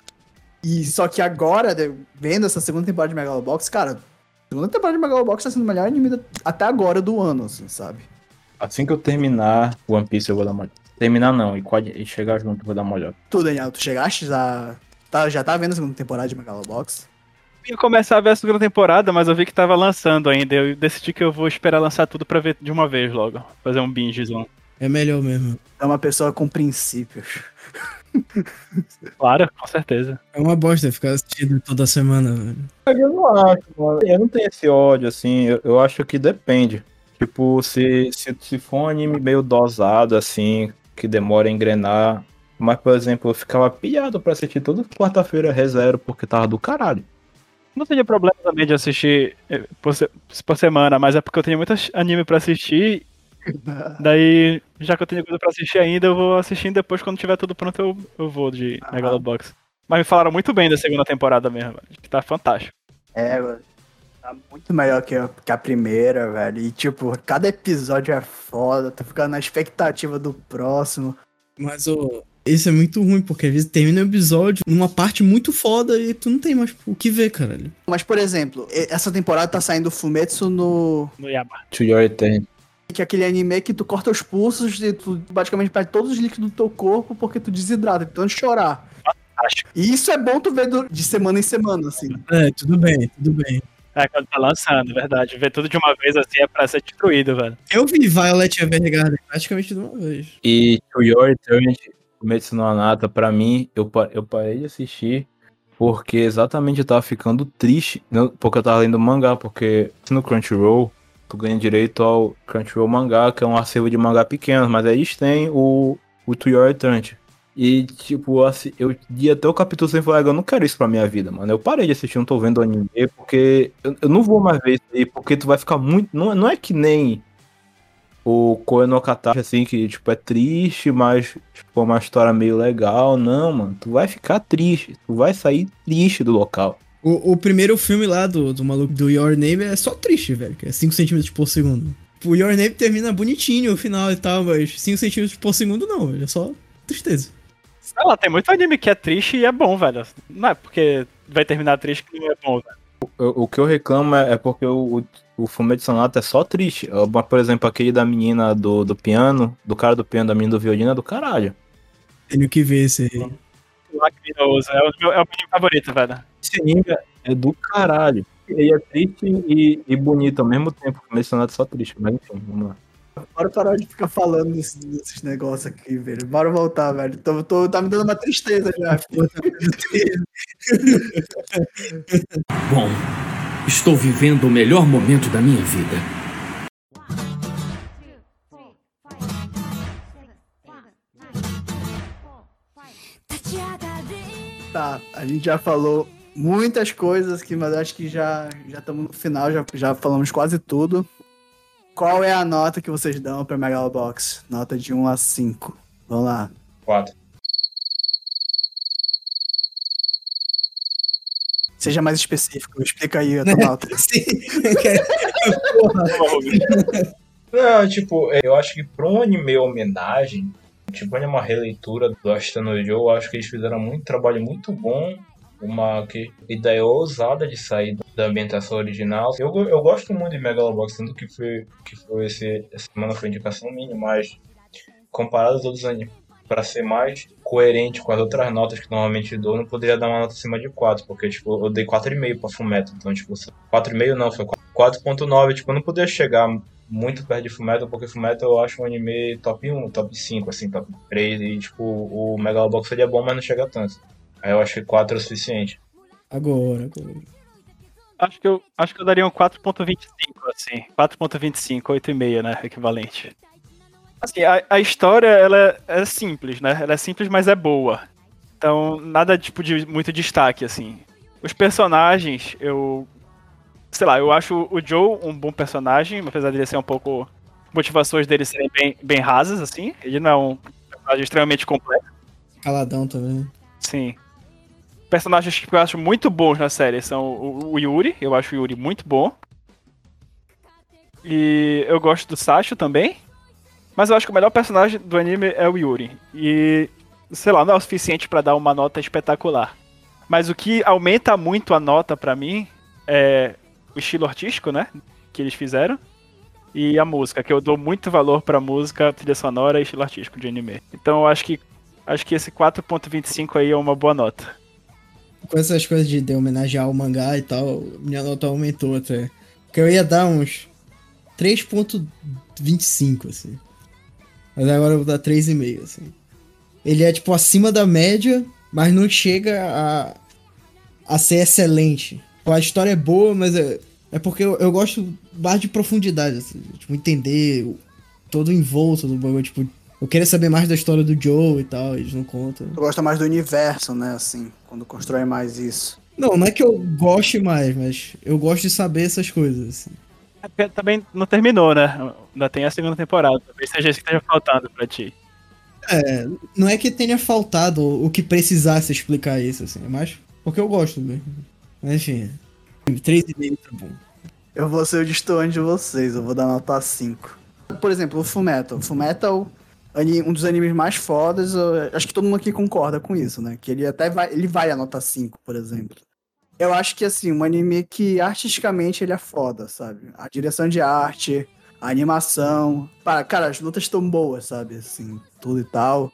D: E só que agora, vendo essa segunda temporada de Megalobox, cara, a segunda temporada de Megalobox tá sendo o melhor anime até agora do ano, assim, sabe?
A: Assim que eu terminar One Piece, eu vou dar uma olhada. Terminar não, e, e chegar junto, eu vou dar uma olhada.
D: Tu, Daniel, tu chegaste já. Tá, já tá vendo a segunda temporada de Megalobox?
B: Eu ia começar a ver a segunda temporada, mas eu vi que tava lançando ainda. Eu decidi que eu vou esperar lançar tudo pra ver de uma vez logo. Fazer um bingezão.
C: É melhor mesmo.
D: É uma pessoa com princípios. [LAUGHS]
B: Claro, com certeza.
C: É uma bosta ficar assistindo toda semana, velho.
A: Eu não acho, mano. Eu não tenho esse ódio, assim. Eu, eu acho que depende. Tipo, se, se, se for um anime meio dosado, assim, que demora a engrenar. Mas, por exemplo, eu ficava pilhado pra assistir toda quarta-feira ReZero, porque tava do caralho.
B: Não teria problema também de assistir eh, por, se- por semana, mas é porque eu tenho muito anime pra assistir. [LAUGHS] Daí, já que eu tenho coisa pra assistir ainda, eu vou assistindo depois, quando tiver tudo pronto, eu, eu vou de
D: Ah.
B: Megalobox. Mas me falaram muito bem da segunda temporada mesmo, que tá fantástico.
D: É, mano. Tá muito melhor que a, que a primeira, velho. E, tipo, cada episódio é foda. Tu fica na expectativa do próximo.
C: Mas ô, isso é muito ruim, porque às vezes termina o episódio numa parte muito foda e tu não tem mais o que ver, caralho.
D: Mas, por exemplo, essa temporada tá saindo Fumetsu no.
B: No Yama.
A: To Your Eternity.
D: Que é aquele anime que tu corta os pulsos e tu basicamente perde todos os líquidos do teu corpo porque tu desidrata, de tanto chorar.
B: Fantástico.
D: E isso é bom tu ver do- de semana em semana, assim.
C: É, tudo bem, tudo bem.
B: É, quando tá lançando, verdade. Ver tudo de uma vez assim é pra ser destruído, velho.
C: Eu vi Violet Evergarden praticamente de uma vez.
A: E To Your Eternity, Kimetsu no Anata, pra mim, eu, pa- eu parei de assistir porque exatamente eu tava ficando triste, porque eu tava lendo mangá, porque no Crunchyroll, tu ganha direito ao Crunchyroll mangá, que é um acervo de mangá pequeno, mas aí eles têm o, o To Your Eternity. E, tipo, assim, eu ia até o capítulo sem falar, eu não quero isso pra minha vida, mano. Eu parei de assistir, não tô vendo anime, porque eu, eu não vou mais ver isso aí, porque tu vai ficar muito. Não, não é que nem o Koe no Katachi, assim, que, tipo, é triste, mas, tipo, é uma história meio legal. Não, mano, tu vai ficar triste, tu vai sair triste do local.
C: O, o primeiro filme lá do, do maluco do Your Name é só triste, velho, que é 5 centímetros por segundo. O Your Name termina bonitinho o final e tal, mas 5 centímetros por segundo não, é só tristeza.
B: Sei lá, tem muito anime que é triste e é bom, velho. Não é porque vai terminar triste que não é bom, velho.
A: O, o que eu reclamo é, é porque o, o, o Fumeto Sonata é só triste. Por exemplo, aquele da menina do, do piano, do cara do piano, da menina do violino é do caralho.
C: Tenho que ver esse aí.
B: Lacrimoso, é o meu, é o meu favorito, velho.
A: Esse anime é do caralho. Ele é triste e, e bonito ao mesmo tempo. O Fumeto Sonata é só triste, mas enfim, vamos lá.
D: Bora parar de ficar falando desses, desses negócios aqui, velho. Bora voltar, velho. Tô, tô- tá me dando uma tristeza já. [LAUGHS]
G: Bom, estou vivendo o melhor momento da minha vida.
D: Tá, a gente já falou muitas coisas aqui, mas acho que já já estamos no final, já, já falamos quase tudo. Qual é a nota que vocês dão pra Megalobox? Nota de 1 a 5. Vamos lá.
A: 4.
D: Seja mais específico, explica aí a [LAUGHS] tua nota.
C: Sim. [LAUGHS]
A: Não, tipo, eu acho que pra um anime homenagem, tipo, é uma releitura do Ashitano Joe, eu acho que eles fizeram muito trabalho muito bom. Uma ideia ousada de sair da ambientação original. Eu, eu gosto muito de Megalobox, tanto que foi, que foi esse, essa semana foi indicação minha, mas comparado aos outros animes, pra ser mais coerente com as outras notas que normalmente dou, não poderia dar uma nota acima de 4, porque tipo, eu dei 4,5 pra Fumeto, então tipo, 4,5 não, foi 4.9, tipo, eu não poderia chegar muito perto de Fullmetal, porque Fullmetal eu acho um anime top 1, top 5, assim, top 3, e tipo, o Megalobox seria bom, mas não chega tanto. Aí eu acho que 4 é o suficiente.
C: Agora, agora.
B: Acho que eu, acho que eu daria um 4.25, assim. 4.25, 8,5, né? Equivalente. Assim, a, a história, ela é simples, né? Ela é simples, mas é boa. Então, nada tipo de muito destaque, assim. Os personagens, eu. Sei lá, eu acho o Joe um bom personagem, apesar dele ser um pouco. Motivações dele serem bem, bem rasas, assim. Ele não é um personagem extremamente complexo.
C: Caladão também.
B: Sim. Personagens que eu acho muito bons na série são o, Yuri, eu acho o Yuri muito bom. E eu gosto do Sasha também. Mas eu acho que o melhor personagem do anime é o Yuri. E, sei lá, não é o suficiente pra dar uma nota espetacular. Mas o que aumenta muito a nota pra mim é o estilo artístico, né? Que eles fizeram. E a música, que eu dou muito valor pra música, trilha sonora e estilo artístico de anime. Então eu acho que acho que esse 4.25 aí é uma boa nota.
C: Com essas coisas de, de homenagear o mangá e tal, minha nota aumentou até. Porque eu ia dar uns 3.25, assim. Mas agora eu vou dar 3,5, assim. Ele é, tipo, acima da média, mas não chega a, a ser excelente. Pô, A história é boa, mas é, é porque eu, eu gosto mais de profundidade, assim. Tipo, entender o- todo o envolto do bagulho, tipo... Eu queria saber mais da história do Joe e tal, eles não contam.
D: Tu gosta mais do universo, né? Assim, quando constrói mais isso.
C: Não, não é que eu goste mais, mas eu gosto de saber essas coisas, assim.
B: É porque também não terminou, né? Ainda tem a segunda temporada. Talvez seja isso que esteja faltando pra ti.
C: É, não é que tenha faltado o que precisasse explicar isso, assim, é mais porque eu gosto mesmo. Mas enfim, 3,5 tá bom.
D: Eu vou ser o destoante de vocês, eu vou dar nota 5. Por exemplo, o Fullmetal. Fullmetal, um dos animes mais fodas, acho que todo mundo aqui concorda com isso, né? Que ele até vai, ele vai a nota 5, por exemplo. Eu acho que, assim, um anime que artisticamente ele é foda, sabe? A direção de arte, a animação. Para, cara, as lutas estão boas, sabe? Assim, tudo e tal.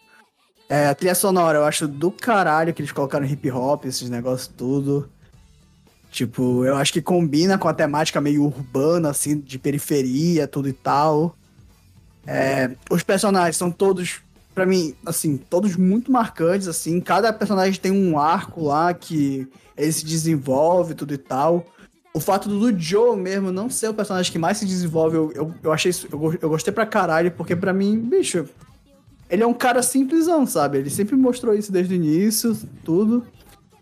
D: É, a trilha sonora, eu acho do caralho que eles colocaram hip hop, esses negócios tudo. Tipo, eu acho que combina com a temática meio urbana, assim, de periferia, tudo e tal. É, os personagens são todos, pra mim, assim, todos muito marcantes, assim. Cada personagem tem um arco lá que ele se desenvolve, tudo e tal. O fato do Joe mesmo não ser o personagem que mais se desenvolve, eu, eu, eu achei isso, eu, eu gostei pra caralho, porque pra mim, bicho, ele é um cara simplesão, sabe? Ele sempre mostrou isso desde o início, tudo.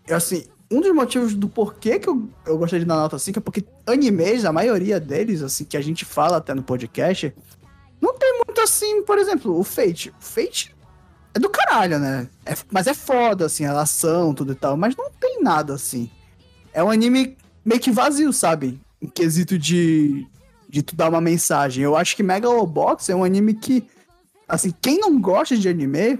D: E assim, um dos motivos do porquê que eu, eu gostei de dar nota 5 é porque animes, a maioria deles, assim, que a gente fala até no podcast, não tem muito assim, por exemplo, o Fate. O Fate é do caralho, né? É- mas é foda, assim, a ação, tudo e tal, mas não tem nada assim. É um anime meio que vazio, sabe? Em quesito de, de tu dar uma mensagem. Eu acho que Megalobox é um anime que, assim, quem não gosta de anime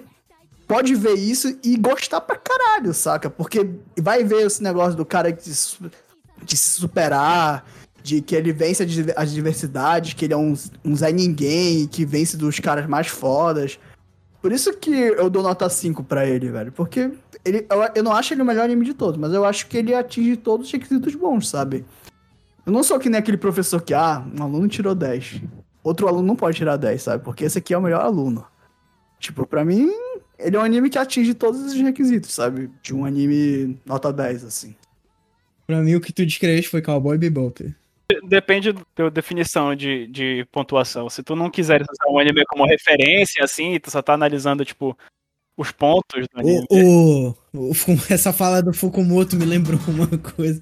D: pode ver isso e gostar pra caralho, saca? Porque vai ver esse negócio do cara de, de se superar, de que ele vence as diversidades, que ele é um, um Zé Ninguém, que vence dos caras mais fodas. Por isso que eu dou nota 5 pra ele, velho. Porque ele, eu, eu não acho ele o melhor anime de todos, mas eu acho que ele atinge todos os requisitos bons, sabe? Eu não sou que nem aquele professor que, ah, um aluno tirou 10. Outro aluno não pode tirar 10, sabe? Porque esse aqui é o melhor aluno. Tipo, pra mim, ele é um anime que atinge todos os requisitos, sabe? De um anime nota 10, assim.
C: Pra mim, o que tu descreveste foi Cowboy Bebop.
B: Depende da tua definição de, de pontuação. Se tu não quiseres usar um anime como referência, assim, tu só tá analisando, tipo, os pontos do anime.
C: O, o, o [LAUGHS] essa fala do Fukumoto me lembrou [LAUGHS] uma coisa.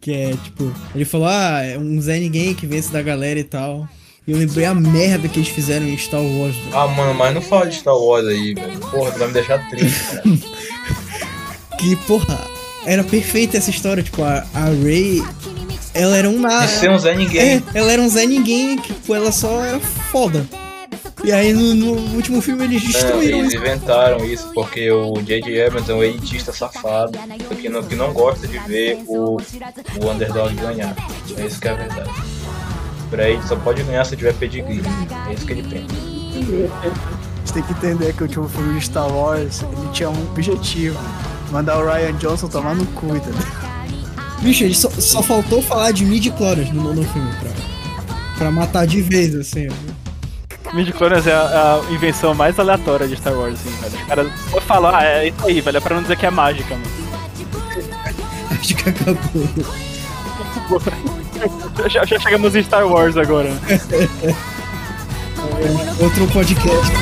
C: Que é, tipo, ele falou, ah, é um Zé Ninguém que vence da galera e tal. E eu lembrei a merda que eles fizeram em Star Wars. velho.
A: Ah, mano, mas não fala de Star Wars aí, velho. Porra, tu vai me deixar triste, cara. [LAUGHS]
C: Que, porra, era perfeita essa história. Tipo, a, a Rey, ela era um nada.
A: De ser um Zé Ninguém.
C: É, ela era um Zé Ninguém, que tipo, ela só era foda. E aí no, no último filme eles
A: É,
C: destruíram
A: eles
C: isso.
A: inventaram isso porque o J.J. Abrams é um elitista safado que não, que não gosta de ver o, o underdog ganhar. É isso que é a verdade. Pra ele só pode ganhar se tiver pedigree. É isso que ele pensa.
D: Você tem que entender que o último filme de Star Wars, ele tinha um objetivo. Mandar o Ryan Johnson tomar no cu, entendeu?
C: Bicho, ele só, só faltou falar de midi-chlorians no nono filme pra, pra matar de vez, assim.
B: Midi-chlorians é a, a invenção mais aleatória de Star Wars, assim, velho. Os caras só falam, ah, é isso aí, velho, é pra não dizer que é mágica, mano. [LAUGHS]
C: Acho que acabou. [LAUGHS]
B: Já, já chegamos em Star Wars agora. [LAUGHS]
C: Outro podcast.